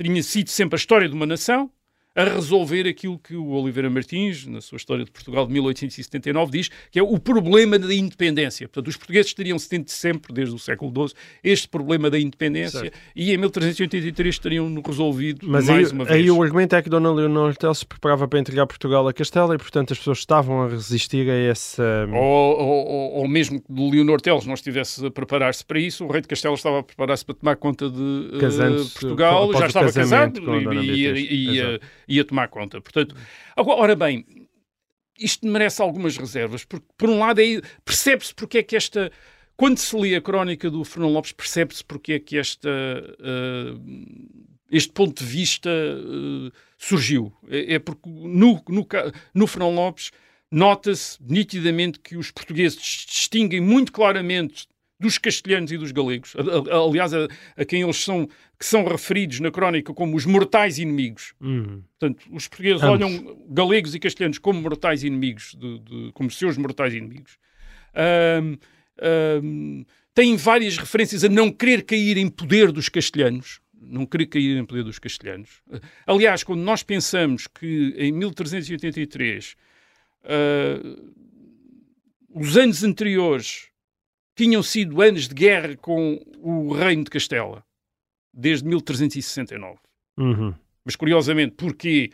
tinha sido sempre a história de uma nação, a resolver aquilo que o Oliveira Martins, na sua História de Portugal de 1879, diz que é o problema da independência. Portanto, os portugueses teriam tido sempre, desde o século XII, este problema da independência certo. e em 1383 teriam resolvido Mas mais aí, uma vez. aí o argumento é que Dona Leonor Tel se preparava para entregar Portugal a Castela e, portanto, as pessoas estavam a resistir a essa... Ou, ou, ou, ou mesmo que Leonor Teles não estivesse a preparar-se para isso, o rei de Castela estava a preparar-se para tomar conta de uh, Portugal, já estava casado e, e, e, ia tomar conta. Portanto, ora bem, isto merece algumas reservas, porque, por um lado, é, percebe-se porque é que esta. Quando se lê a crónica do Fernão Lopes, percebe-se porque é que esta, uh, este ponto de vista uh, surgiu. É, é, porque no, no, no Fernão Lopes nota-se nitidamente que os portugueses distinguem muito claramente dos castelhanos e dos galegos, aliás, a, a, quem eles são, que são referidos na crónica como os mortais inimigos. Uhum. Portanto, os portugueses olham galegos e castelhanos como mortais inimigos, de, de, como seus mortais inimigos. Um, um, têm várias referências a não querer cair em poder dos castelhanos. Não querer cair em poder dos castelhanos. Aliás, quando nós pensamos que em 1383 uh, os anos anteriores tinham sido anos de guerra com o Reino de Castela, desde 1369. Uhum. Mas curiosamente, porquê?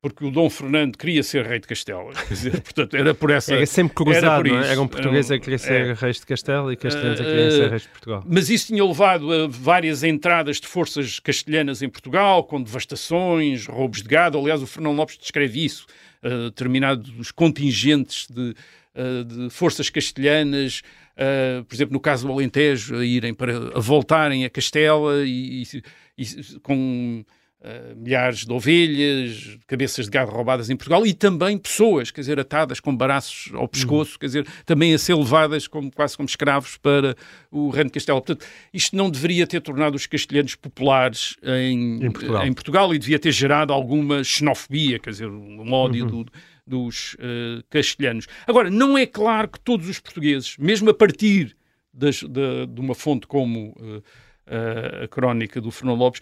Porque o Dom Fernando queria ser rei de Castela. Dizer, portanto, era por essa. Era sempre cruzado, era, é? Era um português a querer ser é, rei de Castela e castelhanos a querer ser reis de Portugal. Mas isso tinha levado a várias entradas de forças castelhanas em Portugal, com devastações, roubos de gado. Aliás, o Fernão Lopes descreve isso. Uh, determinados contingentes de, uh, de forças castelhanas uh, por exemplo, no caso do Alentejo, a irem para a voltarem a Castela e, e, e com uh, milhares de ovelhas, cabeças de gado roubadas em Portugal e também pessoas, quer dizer, atadas com baraços ao pescoço, uhum. quer dizer, também a ser levadas como, quase como escravos para o reino de Castela. Portanto, isto não deveria ter tornado os castelhanos populares em, em, Portugal. em Portugal. e devia ter gerado alguma xenofobia, quer dizer, um ódio uhum. do dos uh, castelhanos. Agora, não é claro que todos os portugueses, mesmo a partir das, de, de, uma fonte como uh, uh, a crónica do Fernando Lopes,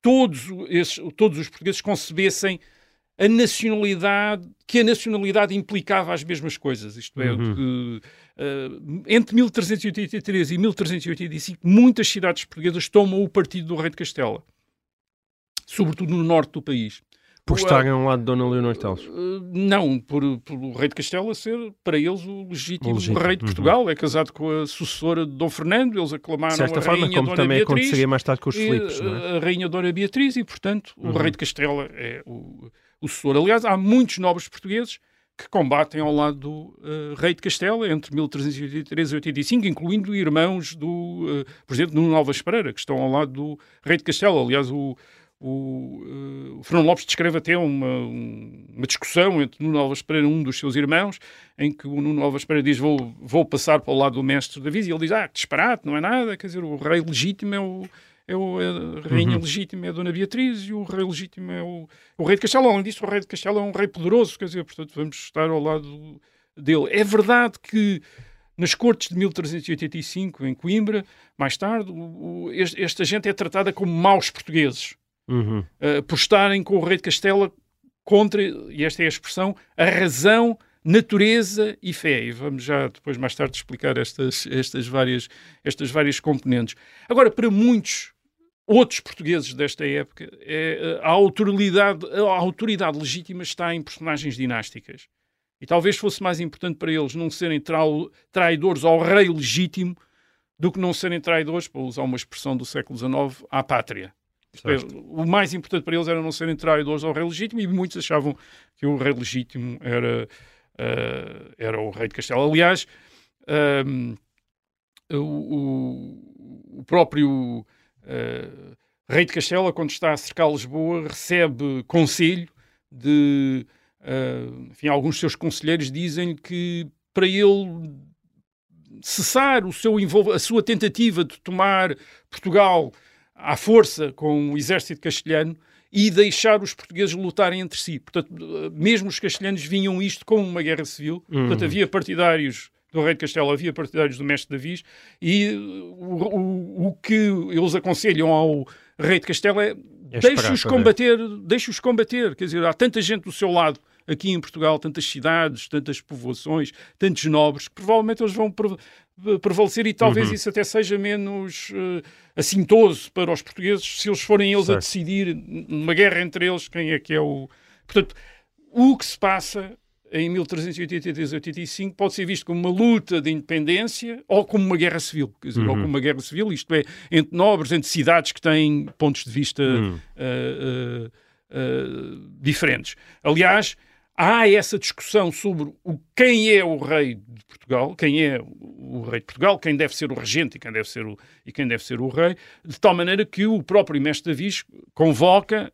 todos, esses, todos os portugueses concebessem a nacionalidade, que a nacionalidade implicava as mesmas coisas. Isto é, uhum. que, uh, entre 1383 e 1385, muitas cidades portuguesas tomam o partido do rei de Castela, sobretudo no norte do país. Por estarem ao lado de Dona Leonor Teles? Uh, não, por, pelo rei de Castela ser, para eles, o legítimo, o legítimo. rei de uhum. Portugal. Uhum. É casado com a sucessora de Dom Fernando, eles aclamaram certa a forma, rainha como Dona também Beatriz, aconteceria mais tarde com os Filipes, é? A rainha Dona Beatriz e, portanto, o uhum. rei de Castela é o, o sucessor. Aliás, há muitos nobres portugueses que combatem ao lado do uh, rei de Castela entre 1383 e 85, incluindo irmãos do, uh, exemplo, Nuno Alves Pereira, que estão ao lado do rei de Castela. Aliás, o o, uh, o Fernando Lopes descreve até uma, uma discussão entre Nuno Alves Pereira e um dos seus irmãos, em que o Nuno Alves Pereira diz: Vou, vou passar para o lado do mestre Davi, e ele diz: Ah, disparate, não é nada, quer dizer, o rei legítimo é o. É o, a rainha uhum. legítima é a Dona Beatriz e o rei legítimo é o, o rei de Castelo. Além disso, o rei de Castelo é um rei poderoso, quer dizer, portanto, vamos estar ao lado dele. É verdade que nas cortes de 1385, em Coimbra, mais tarde, o, o, esta gente é tratada como maus portugueses uhum. uh, por estarem com o rei de Castela contra, e esta é a expressão, a razão, natureza e fé. E vamos já depois mais tarde explicar estas, estas, várias, estas várias componentes. Agora, para muitos outros portugueses desta época, é, a, autoridade, a autoridade legítima está em personagens dinásticas. E talvez fosse mais importante para eles não serem traidores ao rei legítimo do que não serem traidores, para usar uma expressão do século XIX, à pátria. O mais importante para eles era não serem traidores ao rei legítimo e muitos achavam que o rei legítimo era, uh, era o rei de Castelo. Aliás, um, ehm, o, o, próprio uh, rei de Castela, quando está a cercar Lisboa, recebe conselho de. Uh, enfim, alguns seus conselheiros dizem que para ele cessar o seu a sua tentativa de tomar Portugal à força com o exército castelhano e deixar os portugueses lutarem entre si. Portanto, mesmo os castelhanos vinham isto como uma guerra civil. Uhum. Portanto, havia partidários do rei de Castelo, havia partidários do mestre Davis e o, o, o que eles aconselham ao rei de Castelo é, é deixe-os combater, deixe-os combater. Quer dizer, há tanta gente do seu lado aqui em Portugal, tantas cidades, tantas povoações, tantos nobres, que provavelmente eles vão prevalecer e talvez uhum. isso até seja menos uh, assintoso para os portugueses se eles forem eles certo. a decidir numa guerra entre eles quem é que é o. Portanto, o que se passa em 1383-85 pode ser visto como uma luta de independência ou como uma guerra civil, quer dizer, uhum. ou como uma guerra civil, isto é, entre nobres, entre cidades que têm pontos de vista uhum. uh, uh, uh, diferentes. Aliás, há essa discussão sobre o, quem é o rei de Portugal, quem é o rei de Portugal, quem deve ser o regente e quem deve ser o, e quem deve ser o rei, de tal maneira que o próprio mestre Davis convoca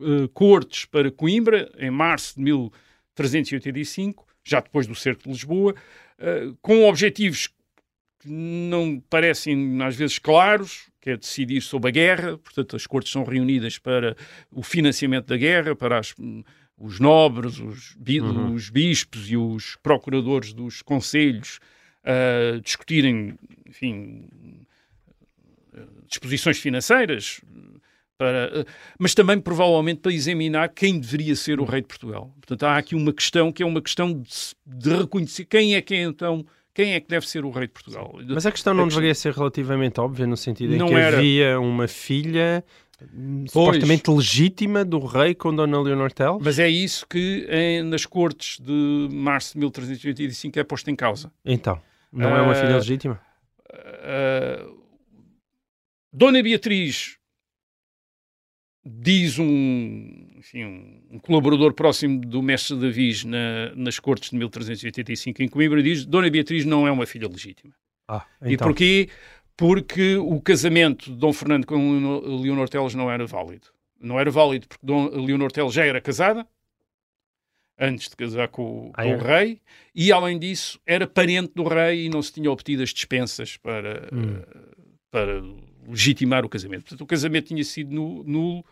uh, cortes para Coimbra em março de 1385, já depois do cerco de Lisboa, uh, com objetivos que não parecem às vezes claros, que é decidir sobre a guerra, portanto as cortes são reunidas para o financiamento da guerra, para as os nobres, os, bi uhum. os bispos e os procuradores dos conselhos uh, discutirem, enfim, disposições financeiras, para, uh, mas também provavelmente para examinar quem deveria ser o rei de Portugal. Portanto, há aqui uma questão que é uma questão de, de reconhecer quem é que é então quem é que deve ser o rei de Portugal. Mas a questão não a deveria ser relativamente óbvia, no sentido em que era... havia uma filha supostamente pois. legítima do rei com Dona Leonor Tel. Mas é isso que em, nas cortes de março de 1385 é posto em causa. Então, não é uma filha ah, legítima? Uh, Dona Beatriz diz um, enfim, um, colaborador próximo do mestre Davis na, nas cortes de 1385 em Coimbra diz Dona Beatriz não é uma filha legítima. Ah, então. E porquê? Porque o casamento de Dom Fernando com Leonor Teles não era válido. Não era válido porque Dom Leonor Teles já era casada, antes de casar com, ah, com o rei, e além disso era parente do rei e não se tinha obtido as dispensas para, hum. para legitimar o casamento. Portanto, o casamento tinha sido nulo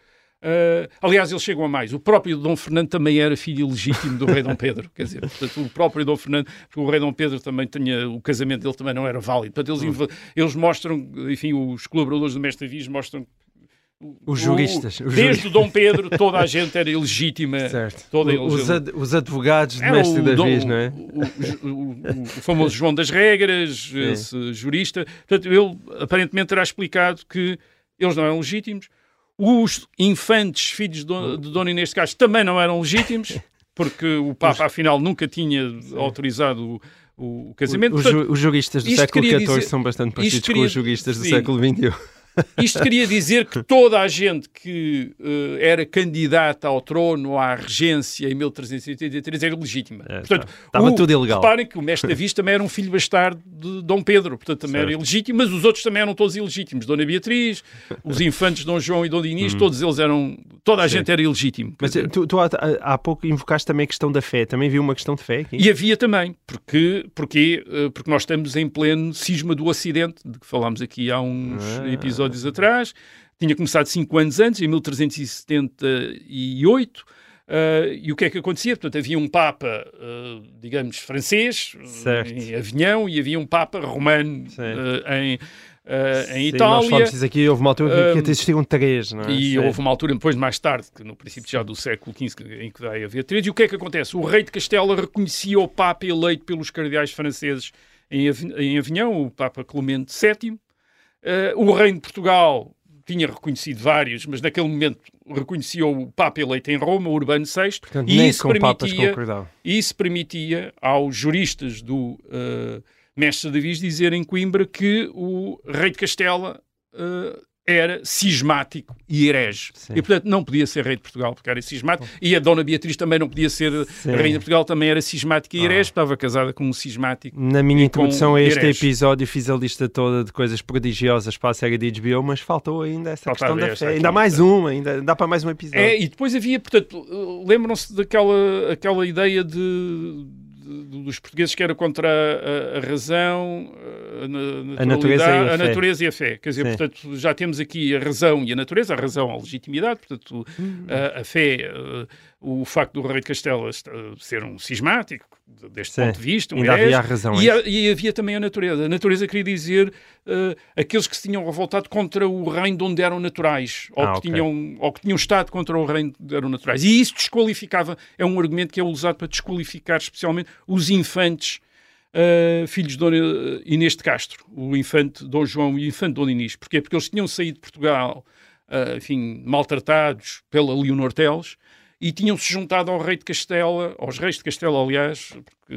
Uh, aliás, eles chegam a mais. O próprio Dom Fernando também era filho legítimo do rei Dom Pedro. Quer dizer, portanto, o próprio Dom Fernando, porque o rei Dom Pedro também tinha, o casamento dele também não era válido. Portanto, eles, hum. eles mostram, enfim, os colaboradores do Mestre Viz mostram os juristas. O, desde o Dom Pedro, toda a gente era ilegítima. Certo. Toda os, ad, os advogados do mestre Davi, não é? O, o, o, famoso João das Regras, esse jurista. Portanto, ele aparentemente terá explicado que eles não eram legítimos. Os infantes, filhos de, de Dona Inês de Castro, também não eram legítimos, porque o Papa, afinal, nunca tinha autorizado o, o casamento. Portanto, os juristas do século XIV dizer, são bastante parecidos queria, com os juristas do sim, século XXI. Isto queria dizer que toda a gente que uh, era candidata ao trono, à regência em 1383 era legítima. É, portanto, estava tudo ilegal. Reparem que o mestre Davis também era um filho bastardo de Dom Pedro, portanto também certo. era ilegítimo, mas os outros também eram todos ilegítimos. Dona Beatriz, os infantes Dom João e Dom Dinis, hum. todos eles eram. Toda a Sim. gente era ilegítimo. Mas tu, tu há, há, pouco invocaste também a questão da fé. Também viu uma questão de fé aqui? E havia também, porque, porque, eh, porque nós estamos em pleno cisma do Ocidente, de que falámos aqui há uns ah. episódios episódios atrás. Tinha começado cinco anos antes, em 1378. Uh, eh, e o que é que acontecia? Portanto, havia um Papa, uh, digamos, francês, certo. em Avignon, e havia um Papa romano uh, em, em Sim, Itália. Nós falamos aqui, houve uma altura que até existiam três, não é? E Sim. houve uma altura, depois, mais tarde, que no princípio já do século XV, em que daí havia três. E o que é que acontece? O rei de Castela reconhecia o Papa eleito pelos cardeais franceses em, em Avignon, o Papa Clemente VII, Uh, o Reino de Portugal tinha reconhecido vários, mas naquele momento reconhecia o Papa eleito em Roma, Urbano VI, Portanto, e, isso permitia, isso permitia aos juristas do uh, Mestre Davis dizer em Coimbra que o rei de Castela uh, era cismático e herege. Sim. E, portanto, não podia ser rei de Portugal, porque era cismático. E a Dona Beatriz também não podia ser Sim. rainha de Portugal, também era cismática e herege, ah. estava casada com um cismático. Na minha introdução a este herege. episódio fiz a lista toda de coisas prodigiosas para a série de HBO, mas faltou ainda essa Faltava questão da fé. Ainda há mais uma, ainda dá para mais um episódio. É, e depois havia, portanto, lembram-se daquela aquela ideia de de, dos portugueses que era contra a, a razão, a, a, natureza e a, a, natureza e a fé. Quer dizer, Sim. portanto, já temos aqui a razão e a natureza, a razão, a legitimidade, portanto, Uhum. a, fé, uh, o facto do rei de Castela uh, ser um cismático, deste Sim. ponto de vista, um Ainda havia razão, e, a- e havia também a natureza. A natureza queria dizer uh, aqueles que se tinham revoltado contra o reino de onde eram naturais, ou, Ah, que ok. tinham, ou que tinham estado contra o reino de onde eram naturais. E isso desqualificava, é um argumento que é usado para desqualificar especialmente os infantes uh, filhos de Dona Inês de Castro, o infante Dom João e o infante Dona Inês. Porquê? Porque eles tinham saído de Portugal, uh, enfim, maltratados pela Leonor Teles, e tinham-se juntado ao rei de Castela, aos reis de Castela, aliás, porque,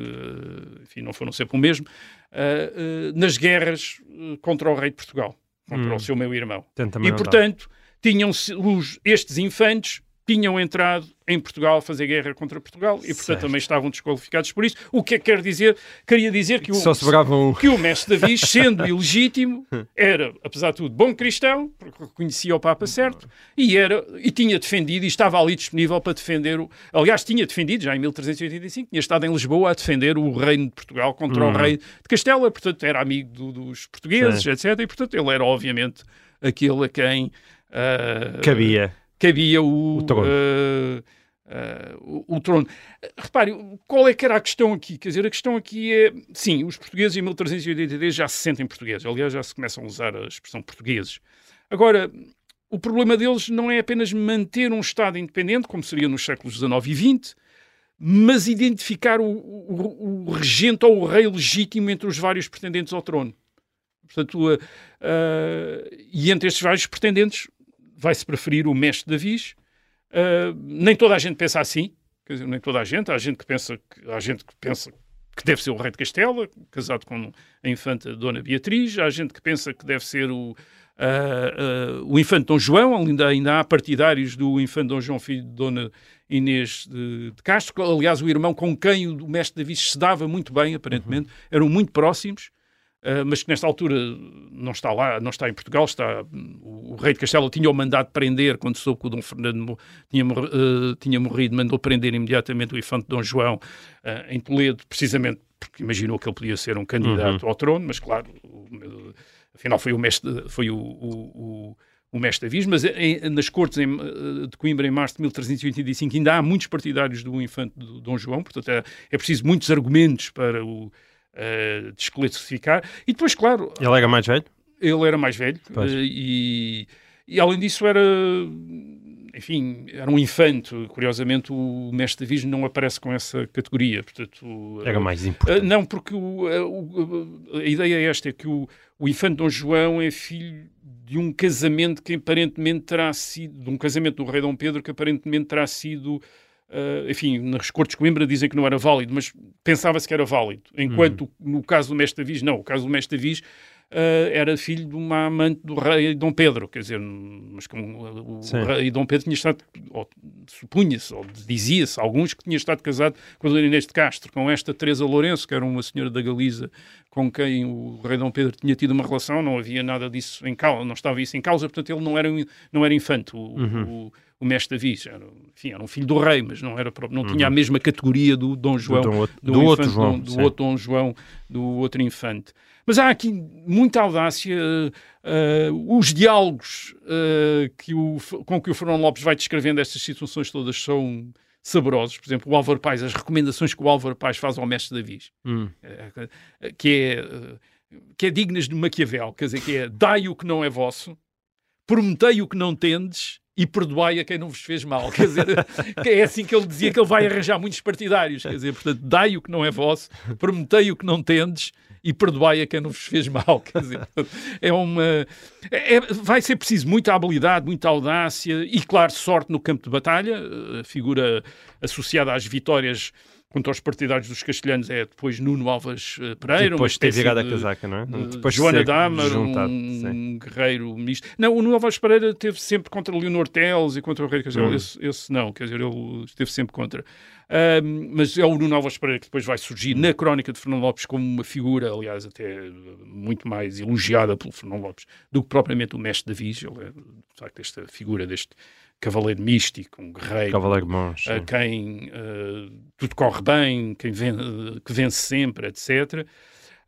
enfim, não foram sempre o mesmo, uh, uh, nas guerras uh, contra o rei de Portugal, contra Hum. o seu meu irmão. E, portanto, tinham os, estes infantes tinham entrado em Portugal a fazer guerra contra Portugal e, portanto, Certo. também estavam desqualificados por isso. O que é que quer dizer? Queria dizer que o, Só sobravam... que o mestre Davi, sendo ilegítimo, era, apesar de tudo, bom cristão, porque reconhecia o Papa certo, e, era, e tinha defendido, e estava ali disponível para defender, o, aliás, tinha defendido, já em 1385, tinha estado em Lisboa a defender o reino de Portugal contra Uhum. o rei de Castela, portanto, era amigo do- dos portugueses, etc., e, portanto, ele era, obviamente, aquele a quem... ah, Cabia. Cabia o, O trono. eh, eh, o, o trono. Repare, qual é que era a questão aqui? Quer dizer, a questão aqui é, sim, os portugueses em 1383 já se sentem portugueses, aliás, já se começam a usar a expressão portugueses. Agora, o problema deles não é apenas manter um Estado independente, como seria nos séculos XIX e XX, mas identificar o, o- o regente ou o rei legítimo entre os vários pretendentes ao trono. Portanto, eh, e entre estes vários pretendentes vai-se preferir o mestre Davis. Uh, nem toda a gente pensa assim, quer dizer, nem toda a gente. Há gente que pensa que, há gente que, pensa que deve ser o rei de Castela, casado com a infanta Dona Beatriz. Há gente que pensa que deve ser o, uh, uh, o infante Dom João. Ainda, ainda há partidários do infante Dom João, filho de Dona Inês de, de Castro. Aliás, o irmão com quem o mestre Davis se dava muito bem, aparentemente. Eram muito próximos. Uh, mas que nesta altura não está lá, não está em Portugal, está o, o rei de Castelo tinha o mandado de prender quando soube que o Dom Fernando tinha, mor- uh, tinha morrido, mandou prender imediatamente o infante Dom João uh, em Toledo, precisamente porque imaginou que ele podia ser um candidato ao trono, mas claro, o- afinal foi o mestre, foi o, o, o, mestre Davis, mas em- nas cortes em, de Coimbra em março de 1385 ainda há muitos partidários do infante do Dom João, portanto é, é preciso muitos argumentos para o uh, desclassificar. E depois, claro, Ele era mais velho? ele era mais velho eh, e, e além disso era enfim, era um infante curiosamente o mestre Davis não aparece com essa categoria portanto Era eh, mais eh, importante. não, porque o- a, o- a ideia é esta, é que o, o infante Dom João é filho de um casamento que aparentemente terá sido, de um casamento do rei Dom Pedro que aparentemente terá sido, eh, enfim, nas cortes de Coimbra dizem que não era válido, mas pensava-se que era válido, enquanto no caso do mestre Davis, não, o caso do mestre Davis eh, era filho de uma amante do rei Dom Pedro, quer dizer, mas como o Sim. rei Dom Pedro tinha estado, ou supunha-se, ou dizia-se, alguns que tinha estado casado com a Dona Inês de Castro, com esta Teresa Lourenço, que era uma senhora da Galiza, com quem o rei Dom Pedro tinha tido uma relação, não havia nada disso em causa, não estava isso em causa, portanto ele não era, não era infante, o, o, o mestre Davis, era, enfim, era um filho do rei, mas não, era, próprio- não tinha a mesma categoria do Dom João, Dom outro- do, do outro infante João, do outro Dom João, do outro infante. Mas há aqui muita audácia, eh, os diálogos eh, que o, com que o Fernando Lopes vai descrevendo estas situações todas são saborosos. Por exemplo, o Álvaro Pais, as recomendações que o Álvaro Pais faz ao mestre Davis, Hum. que é, que é dignas de Maquiavel, quer dizer, que é dai o que não é vosso, prometei o que não tendes e perdoai a quem não vos fez mal. Quer dizer, é assim que ele dizia que ele vai arranjar muitos partidários. Quer dizer, portanto, dai o que não é vosso, prometei o que não tendes e perdoai a quem não vos fez mal. Quer dizer, é uma. é- vai ser preciso muita habilidade, muita audácia e, claro, sorte no campo de batalha. A figura associada às vitórias contra os partidários dos castelhanos é depois Nuno Alves eh, Pereira. E depois uma ter virado a casaca, não é? de Depois de Joana Dama, juntado, um, sim. guerreiro ministro. Não, o Nuno Alves Pereira esteve sempre contra Leonor Teles e contra o Rei Castelo. Hum. Esse, esse não, quer dizer, ele esteve sempre contra. Mas é o Nuno Alves Pereira que depois vai surgir na crónica de Fernando Lopes como uma figura, aliás, até muito mais elogiada pelo Fernando Lopes do que propriamente o mestre Davis. Ele é, de facto, esta figura deste, cavaleiro místico, um guerreiro, Cavaleiro Monge. a quem uh, tudo corre bem, quem ven que vence sempre, etc.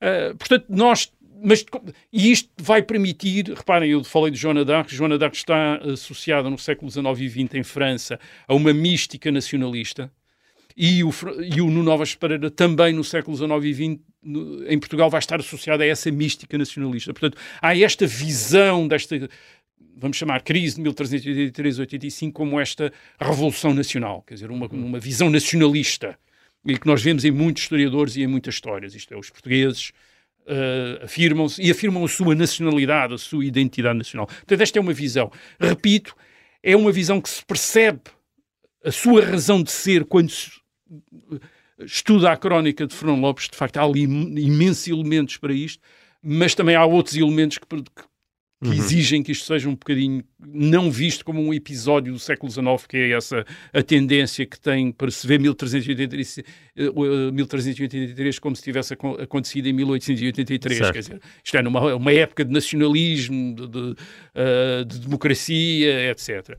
Uh, portanto, nós. Mas, e isto vai permitir, reparem, eu falei de Joana d'Arc, Joana d'Arc está associada no século XIX e XX em França a uma mística nacionalista, e o, e o Nuno Novas Pereira também no século XIX e XX no, em Portugal vai estar associado a essa mística nacionalista. Portanto, há esta visão desta, vamos chamar, crise de 1383-85 como esta revolução nacional, quer dizer, uma, uma visão nacionalista, e que nós vemos em muitos historiadores e em muitas histórias. Isto é, os portugueses uh, afirmam-se e afirmam a sua nacionalidade, a sua identidade nacional. Portanto, esta é uma visão. Repito, é uma visão que se percebe a sua razão de ser quando se estuda a crónica de Fernão Lopes. De facto, há ali imensos elementos para isto, mas também há outros elementos que, que que uhum. exigem que isto seja um bocadinho não visto como um episódio do século XIX, que é essa a tendência que tem para se ver 1383, 1383 como se tivesse acontecido em 1883. Certo. Quer dizer, isto é numa uma época de nacionalismo, de, de, uh, de democracia, etc.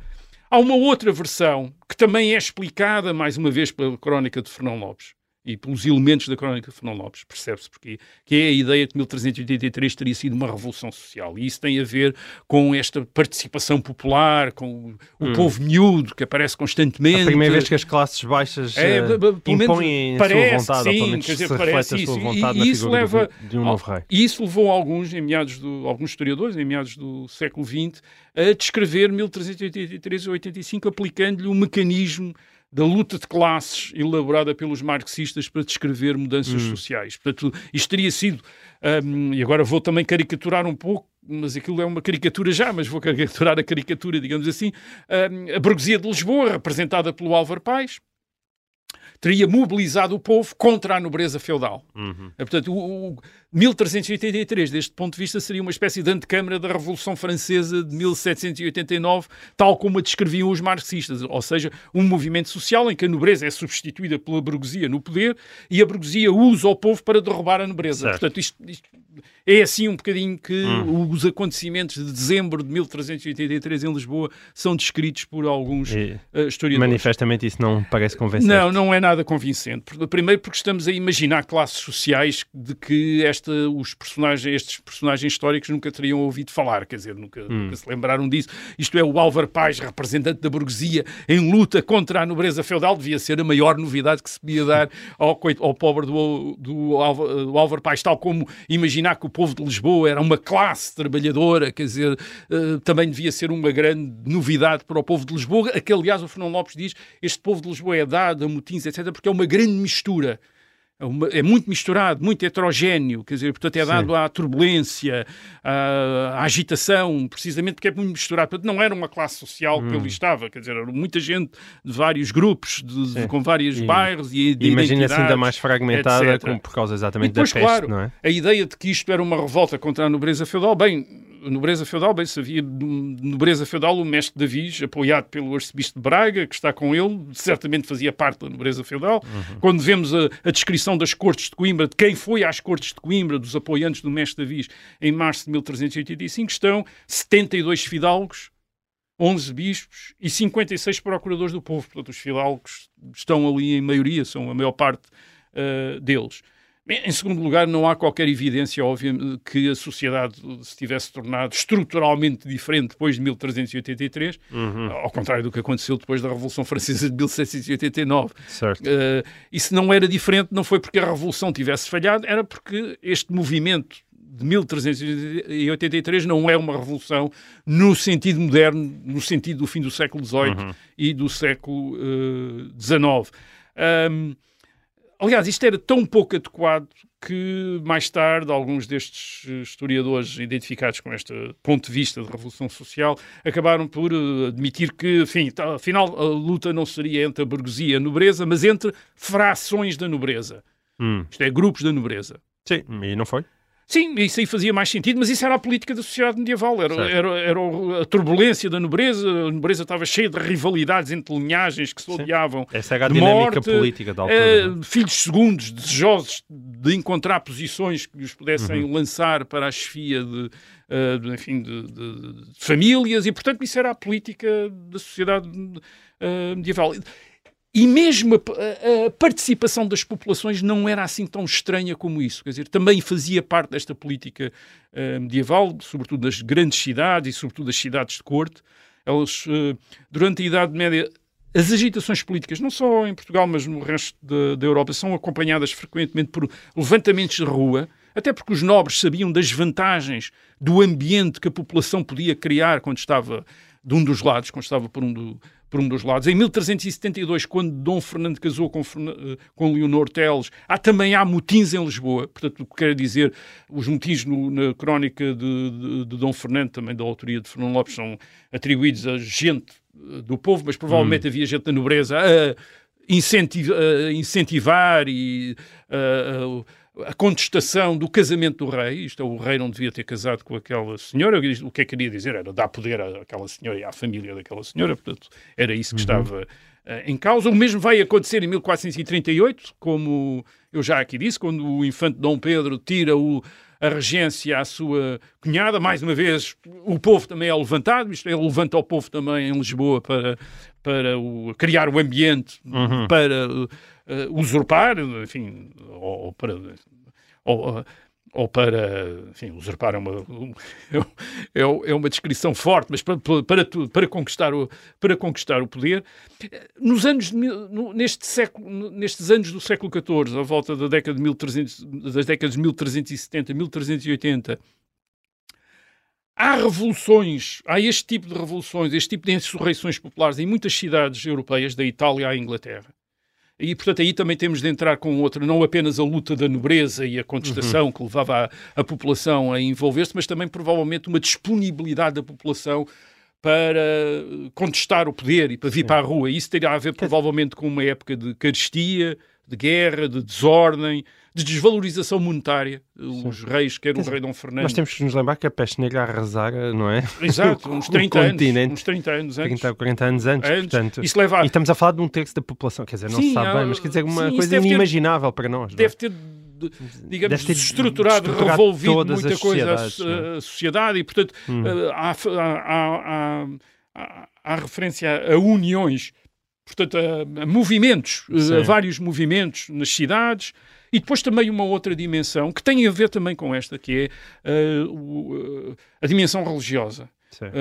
Há uma outra versão que também é explicada, mais uma vez, pela crónica de Fernão Lopes, e pelos elementos da crónica de Fernão Lopes, percebe-se porque, que é a ideia de que 1383 teria sido uma revolução social. E isso tem a ver com esta participação popular, com o hum. povo miúdo que aparece constantemente. A primeira vez que as classes baixas é, uh, impõem parece, a sua vontade, sim, quer dizer, parece a sua vontade e, e isso leva, de um novo rei. E isso levou alguns, em meados do, alguns historiadores, em meados do século XX, a descrever 1383 e 85 aplicando-lhe um mecanismo da luta de classes elaborada pelos marxistas para descrever mudanças hum. sociais. Portanto, isto teria sido, um, e agora vou também caricaturar um pouco, mas aquilo é uma caricatura já, mas vou caricaturar a caricatura, digamos assim, um, a burguesia de Lisboa, representada pelo Álvaro Pais, teria mobilizado o povo contra a nobreza feudal. Uhum. Portanto, o, o 1383, deste ponto de vista, seria uma espécie de antecâmara da Revolução Francesa de 1789, tal como a descreviam os marxistas, ou seja, um movimento social em que a nobreza é substituída pela burguesia no poder e a burguesia usa o povo para derrubar a nobreza. Certo. Portanto, isto, isto é assim um bocadinho que hum. os acontecimentos de dezembro de 1383 em Lisboa são descritos por alguns e, uh, historiadores. Manifestamente isso não parece convincente. Não, não é nada convincente. Primeiro porque estamos a imaginar classes sociais de que esta, os personagens, estes personagens históricos nunca teriam ouvido falar, quer dizer, nunca, hum. nunca se lembraram disso. Isto é, o Álvaro Paz, representante da burguesia, em luta contra a nobreza feudal, devia ser a maior novidade que se podia dar ao, ao pobre do, do, do Álvaro Paz, tal como imaginar que o povo de Lisboa era uma classe trabalhadora, quer dizer, uh, também devia ser uma grande novidade para o povo de Lisboa, a que, aliás, o Fernão Lopes diz, este povo de Lisboa é dado a motins, etc., porque é uma grande mistura é, é, muito misturado, muito heterogéneo, quer dizer, portanto é dado Sim. à turbulência, à, à, agitação, precisamente porque é muito misturado. Portanto, não era uma classe social hum. que ali estava, quer dizer, era muita gente de vários grupos, de, de, com vários e, bairros e de Imagina-se ainda mais fragmentada com, por causa exatamente depois, da peste, claro, não é? A ideia de que isto era uma revolta contra a nobreza feudal, bem, nobreza feudal, bem, se havia nobreza feudal, o mestre Davis, apoiado pelo arcebispo de Braga, que está com ele, certamente fazia parte da nobreza feudal. Uhum. Quando vemos a, a, descrição das cortes de Coimbra, de quem foi às cortes de Coimbra, dos apoiantes do mestre Davis, em março de 1385, estão 72 fidalgos, 11 bispos e 56 procuradores do povo. Portanto, os fidalgos estão ali em maioria, são a maior parte uh, deles. Em segundo lugar, não há qualquer evidência óbvia que a sociedade se tivesse tornado estruturalmente diferente depois de 1383, uhum. ao contrário do que aconteceu depois da Revolução Francesa de 1789. Certo. Uh, e se não era diferente, não foi porque a Revolução tivesse falhado, era porque este movimento de 1383 não é uma revolução no sentido moderno, no sentido do fim do século XVIII uhum. e do século XIX. Uh, um, Aliás, isto era tão pouco adequado que mais tarde alguns destes historiadores identificados com este ponto de vista de revolução social acabaram por eh, admitir que, enfim, tá, afinal a luta não seria entre a burguesia e a nobreza, mas entre frações da nobreza. Hum. Isto é, grupos da nobreza. Sim, e não foi? Sim, isso aí fazia mais sentido, mas isso era a política da sociedade medieval, era, era, era a turbulência da nobreza, a nobreza estava cheia de rivalidades entre linhagens que se odiavam. Essa era a dinâmica morte, política da altura. é? filhos segundos, desejosos de encontrar posições que os pudessem Uhum. lançar para a chefia de, eh, de, enfim, de, de- de famílias, e portanto isso era a política da sociedade eh, medieval. E mesmo a, a- participação das populações não era assim tão estranha como isso. Quer dizer, também fazia parte desta política eh, medieval, sobretudo das grandes cidades e sobretudo das cidades de corte. Elas, eh, durante a Idade Média, as agitações políticas, não só em Portugal, mas no resto da Europa, são acompanhadas frequentemente por levantamentos de rua, até porque os nobres sabiam das vantagens do ambiente que a população podia criar quando estava de um dos lados, quando estava por um, do- por um dos lados. Em 1372, quando Dom Fernando casou com, eh, com Leonor Teles, há, também há motins em Lisboa. Portanto, o que quer dizer, os motins no- na crónica de, de- de Dom Fernando, também da autoria de Fernando Lopes, são atribuídos a gente eh, do povo, mas provavelmente havia gente da nobreza a incenti- a incentivar e a- a- a contestação do casamento do rei, isto é, o rei não devia ter casado com aquela senhora, o que é que queria dizer? Era dar poder àquela senhora e à família daquela senhora, portanto, era isso que estava eh, em causa. O mesmo vai acontecer em 1438, como eu já aqui disse, quando o infante Dom Pedro tira o, a regência à sua cunhada, mais uma vez, o povo também é levantado, isto é, ele levanta o povo também em Lisboa para, para o- criar o ambiente para eh, usurpar, enfim, ou, ou para. Ou, ou para, enfim, usurpar é uma, um- é, é uma descrição forte, mas para, para, para, conquistar, o, para conquistar o poder. Nos anos, neste século, nestes anos do século XIV, à volta da década de 1300, das décadas de 1370, 1380, há revoluções, há este tipo de revoluções, este tipo de insurreições populares em muitas cidades europeias, da Itália à Inglaterra. E, portanto, aí também temos de entrar com outra, não apenas a luta da nobreza e a contestação que levava a, a população a envolver-se, mas também provavelmente uma disponibilidade da população para contestar o poder e para vir para a rua. Isso teria a ver provavelmente com uma época de carestia, de guerra, de desordem, de desvalorização monetária. Os reis, quer o rei Dom Fernando... Nós temos que nos lembrar que a peste negra arrasara, não é? Exato, uns o 30 anos, uns 30 anos antes. 30 ou 40 anos antes, Antes. portanto. Isso leva a- E estamos a falar de um terço da população, quer dizer, não Sim, se sabe há- bem, mas quer dizer, uma sim, coisa deve ter- inimaginável para nós. é? deve ter, digamos, estruturado, revolvido muita coisa à, é? à sociedade e, portanto, há, há, há, há, há referência a uniões, portanto, a, a movimentos, eh, Sim. a vários movimentos nas cidades. E depois também uma outra dimensão que tem a ver também com esta, que é eh, o, eh, a dimensão religiosa.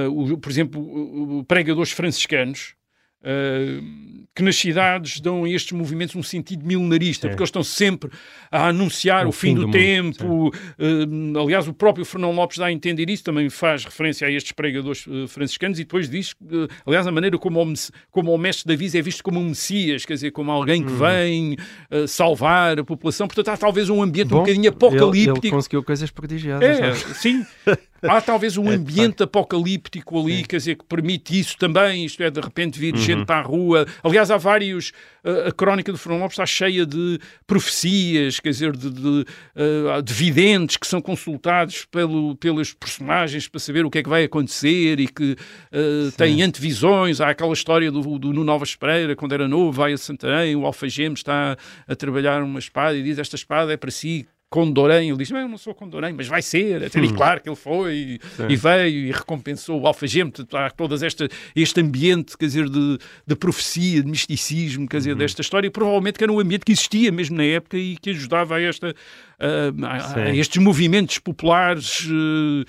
Uh, o- por exemplo, pregadores franciscanos uh, que nas cidades dão a estes movimentos um sentido milenarista, Sim. porque eles estão sempre a anunciar O o, fim, fim do, do tempo. Uh, aliás, o próprio Fernão Lopes dá a entender isso, também faz referência a estes pregadores uh, franciscanos e depois diz, aliás, a maneira como o, como o mestre Davi é visto como um messias, quer dizer, como alguém que vem uh, salvar a população. Portanto, há talvez um ambiente um Bom, bocadinho Ele, apocalíptico. ele conseguiu coisas prodigiosas. É, é? sim. Há talvez um É, ambiente apocalíptico ali, quer dizer, que permite isso também, isto é, de repente vir Uhum. gente para a rua. Aliás, há vários. uh, a crónica do Fernão Lopes está cheia de profecias, quer dizer, de, de, uh, de videntes que são consultados pelo, pelos personagens para saber o que é que vai acontecer e que uh, têm antevisões. Há aquela história do, do Nuno Alves Pereira, quando era novo, vai a Santarém, o alfageme está a trabalhar uma espada e diz: Esta espada é para si. Condorém, ele diz, "Mas eu não sou Condorém, mas vai ser, até diz, claro que ele foi e, e veio e recompensou o alfageme, esta, este ambiente, quer dizer, de, de profecia, de misticismo, quer dizer, desta história, e provavelmente que era um ambiente que existia mesmo na época e que ajudava a, esta, a- a- a estes movimentos populares, eh,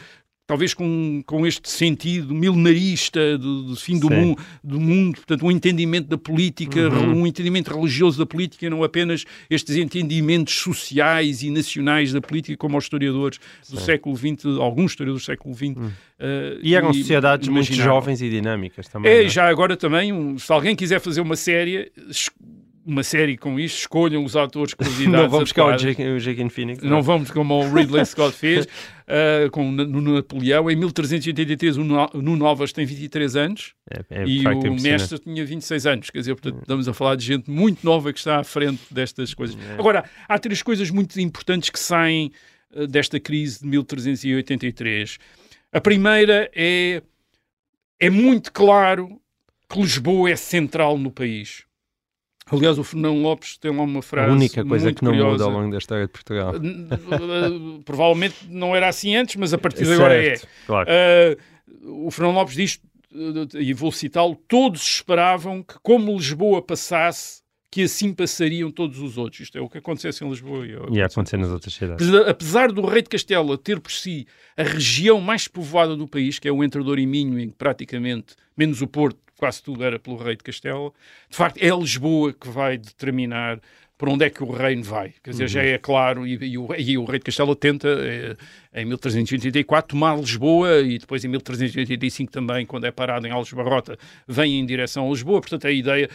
talvez com, com este sentido milenarista do, do fim do, Sim. mu do mundo, portanto, um entendimento da política, Uhum. um entendimento religioso da política, não apenas estes entendimentos sociais e nacionais da política, como os historiadores do século XX, alguns historiadores do século XX. eh, Hum. E eram sociedades muito jovens e dinâmicas também. É, e já agora também, um- se alguém quiser fazer uma série, uma série com isto, escolham os atores convidados. Não vamos buscar o. Jake, o Jake Phoenix. Não vamos como o Ridley Scott fez uh, com, no Napoleão. Em 1383, o Nu- o Nuno Alves tem 23 anos É, é, e o mestre tinha 26 anos. Quer dizer, portanto, estamos a falar de gente muito nova que está à frente destas coisas. É. Agora, há três coisas muito importantes que saem uh, desta crise de 1383. A primeira é, é muito claro que Lisboa é central no país. Aliás, o Fernão Lopes tem lá uma frase. A única coisa que não curiosa. muda ao longo da história de Portugal. Provavelmente não era assim antes, mas a partir de agora é. Claro. Uh, o Fernão Lopes diz, e vou citá-lo, todos esperavam que, como Lisboa passasse, que assim passariam todos os outros. Isto é o que acontece em Lisboa. E, é o que E a acontecer nas outras cidades. Apesar- Apesar do Rei de Castela ter por si a região mais povoada do país, que é o Entre Douro e Minho, em que praticamente, menos o Porto, quase tudo era pelo Rei de Castela, de facto é Lisboa que vai determinar para onde é que o reino vai. Quer dizer, já é claro, e, e o, e o Rei de Castela tenta, eh, em 1384, tomar Lisboa, e depois em 1385 também, quando é parado em Alves-Barrota, vem em direção a Lisboa. Portanto, a ideia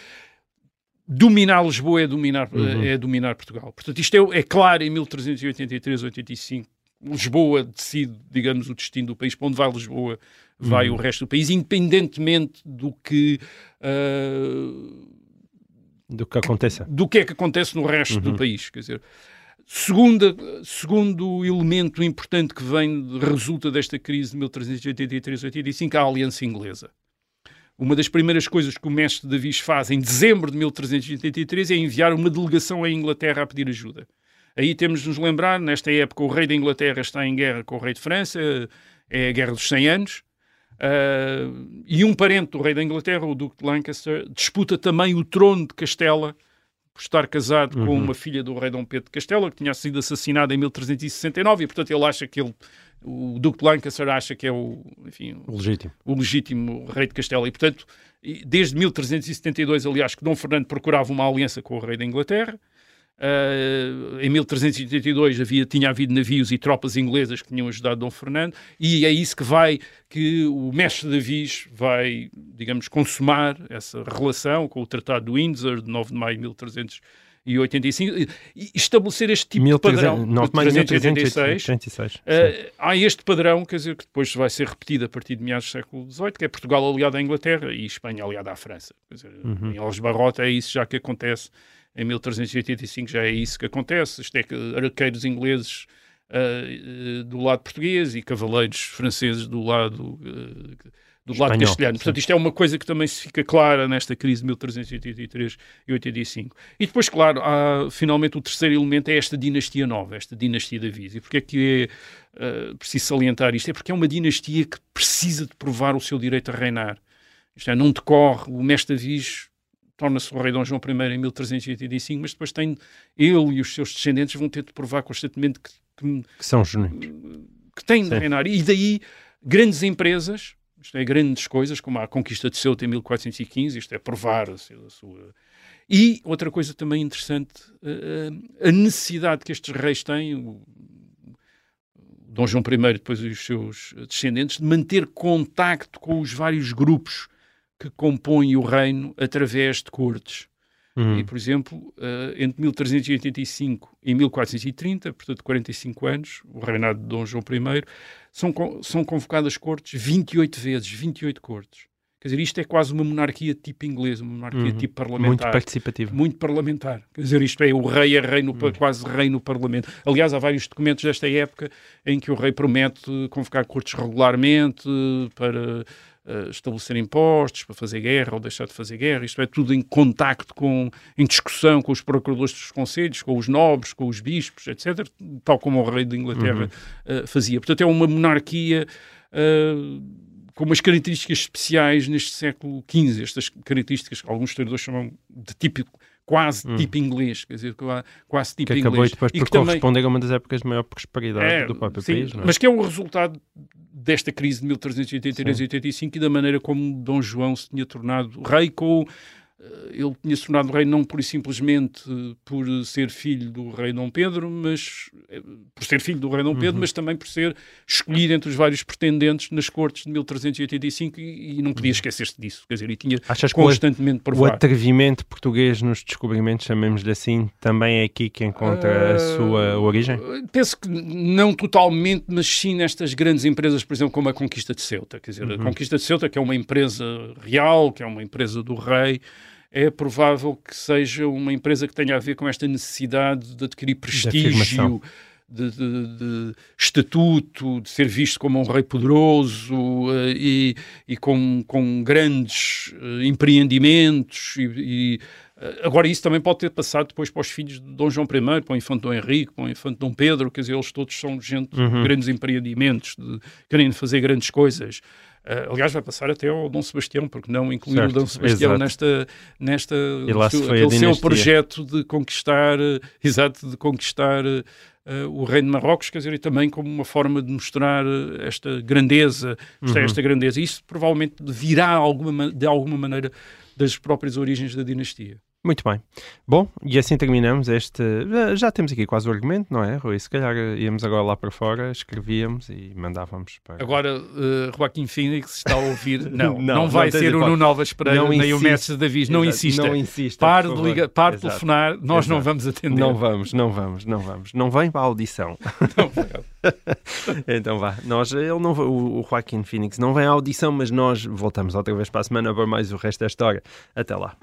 dominar Lisboa é dominar, é dominar Portugal. Portanto, isto é, é claro em 1383, 85. Lisboa decide, digamos, o destino do país. Para onde vai Lisboa, vai o resto do país, independentemente do que, ah, Do que aconteça. do que é que acontece no resto do país. Quer dizer, segunda, segundo elemento importante que vem, resulta desta crise de 1383-85, a aliança inglesa. Uma das primeiras coisas que o mestre Davis faz em dezembro de 1383 é enviar uma delegação à Inglaterra a pedir ajuda. Aí temos de nos lembrar, nesta época, o rei da Inglaterra está em guerra com o rei de França, é a Guerra dos 100 Anos, ah, e um parente do rei da Inglaterra, o Duque de Lancaster, disputa também o trono de Castela, por estar casado com uma filha do rei Dom Pedro de Castela, que tinha sido assassinada em 1369, e portanto ele acha que ele, o Duque de Lancaster acha que é o, enfim, O legítimo. o legítimo rei de Castela. E, portanto, desde 1372, aliás, que Dom Fernando procurava uma aliança com o rei da Inglaterra. Ah, em 1382 havia, tinha havido navios e tropas inglesas que tinham ajudado Dom Fernando e é isso que vai, que o mestre Davis vai, digamos, consumar essa relação com o Tratado de Windsor de 9 de maio de 1385 e e estabelecer este tipo de padrão. 9 de maio de 1386. 1386. sim. Uh, há este padrão, quer dizer, que depois vai ser repetido a partir de meados do século XVIII, que é Portugal aliado à Inglaterra e Espanha aliada à França. Quer dizer, Uhum. Em Alves Barrota é isso já que acontece, em 1385 já é isso que acontece, isto é que arqueiros ingleses uh, do lado português e cavaleiros franceses do lado... uh, do lado Espanhol, castelhano. Portanto, isto é uma coisa que também se fica clara nesta crise de 1383 e 85. E depois, claro, há finalmente o terceiro elemento é esta dinastia nova, esta dinastia da Visa. E porquê é que é uh, preciso salientar isto? É porque é uma dinastia que precisa de provar o seu direito a reinar. Isto é, não decorre, o mestre Davis torna-se o rei Dom João I em 1385, mas depois tem, ele e os seus descendentes vão ter de provar constantemente que, que, Que são genuínos. que têm de Sim. reinar. E daí, grandes empresas, isto é, grandes coisas, como a conquista de Ceuta em 1415, isto é, provar a seu- a sua... E outra coisa também interessante, eh, a necessidade que estes reis têm, o Dom João I e depois os seus descendentes, de manter contacto com os vários grupos que compõem o reino através de cortes. Hum. E, por exemplo, eh, entre 1385 e 1430, portanto 45 anos, o reinado de Dom João I, são, são convocadas cortes 28 vezes, 28 cortes. Quer dizer, isto é quase uma monarquia tipo inglesa, uma monarquia Uhum. tipo Muito parlamentar. participativo. Muito parlamentar. Quer dizer, isto é, o rei é rei no, Hum. pa- quase rei no Parlamento. Aliás, há vários documentos desta época em que o rei promete convocar cortes regularmente para eh, estabelecer impostos, para fazer guerra ou deixar de fazer guerra. Isto é tudo em contacto com, em discussão com os procuradores dos conselhos, com os nobres, com os bispos, etc., tal como o rei de Inglaterra Uhum. eh, fazia. Portanto, é uma monarquia eh, com umas características especiais neste século XV. Estas características que alguns historiadores chamam de típico, quase tipo inglês, quer dizer, qua- quase tipo Hum. Que acabou inglês. depois E por que também- corresponder a uma das épocas de maior prosperidade é, do próprio sim, país. Não é? Mas que é o resultado desta crise de 1383 e 85 e da maneira como Dom João se tinha tornado rei com ele tinha se tornado rei não por simplesmente eh, por ser filho do rei Dom Pedro, mas eh, por ser filho do rei Dom Uhum. Pedro, mas também por ser escolhido entre os vários pretendentes nas cortes de 1385 e, e não podia esquecer-se disso, quer dizer, e tinha Uhum. Achas que o- constantemente O atrevimento português nos descobrimentos, chamemos-lhe assim, também é aqui que encontra a Ah, sua origem? Penso que não totalmente, mas sim nestas grandes empresas, por exemplo, como a Conquista de Ceuta. Quer dizer, Uhum. a Conquista de Ceuta, que é uma empresa real, que é uma empresa do rei, é provável que seja uma empresa que tenha a ver com esta necessidade de adquirir prestígio, de, de, de, estatuto, de ser visto como um rei poderoso uh, e, e com, com grandes uh, empreendimentos e, e Agora, isso também pode ter passado depois para os filhos de Dom João I, para o infante Dom Henrique, para o infante Dom Pedro, quer dizer, eles todos são gente uhum. de grandes empreendimentos, de querendo fazer grandes coisas. Uh, aliás, vai passar até ao Dom Sebastião, porque não incluir o Dom Sebastião exato. nesta, nesta seu, seu projeto de conquistar, uh, exato, de conquistar uh, o reino de Marrocos, quer dizer, e também como uma forma de mostrar esta grandeza, uhum. esta grandeza. Isso provavelmente virá alguma, de alguma maneira das próprias origens da dinastia. Muito bem. Bom, e assim terminamos este. Já temos aqui quase o argumento, não é, Rui? Se calhar íamos agora lá para fora, escrevíamos e mandávamos para. Agora, uh, Joaquim Phoenix está a ouvir. Não, não, não vai não ser o Nuno Alves Pereira não nem o Mestre Davis. Não insista. Não insista. Pare de, ligar, pare de telefonar, nós Exato. não vamos atender. Não vamos, não vamos, não vamos. Não vem para a audição. Não, então vá. Nós, ele não, o, o Joaquim Phoenix não vem à audição, mas nós voltamos outra vez para a semana para mais o resto da história. Até lá.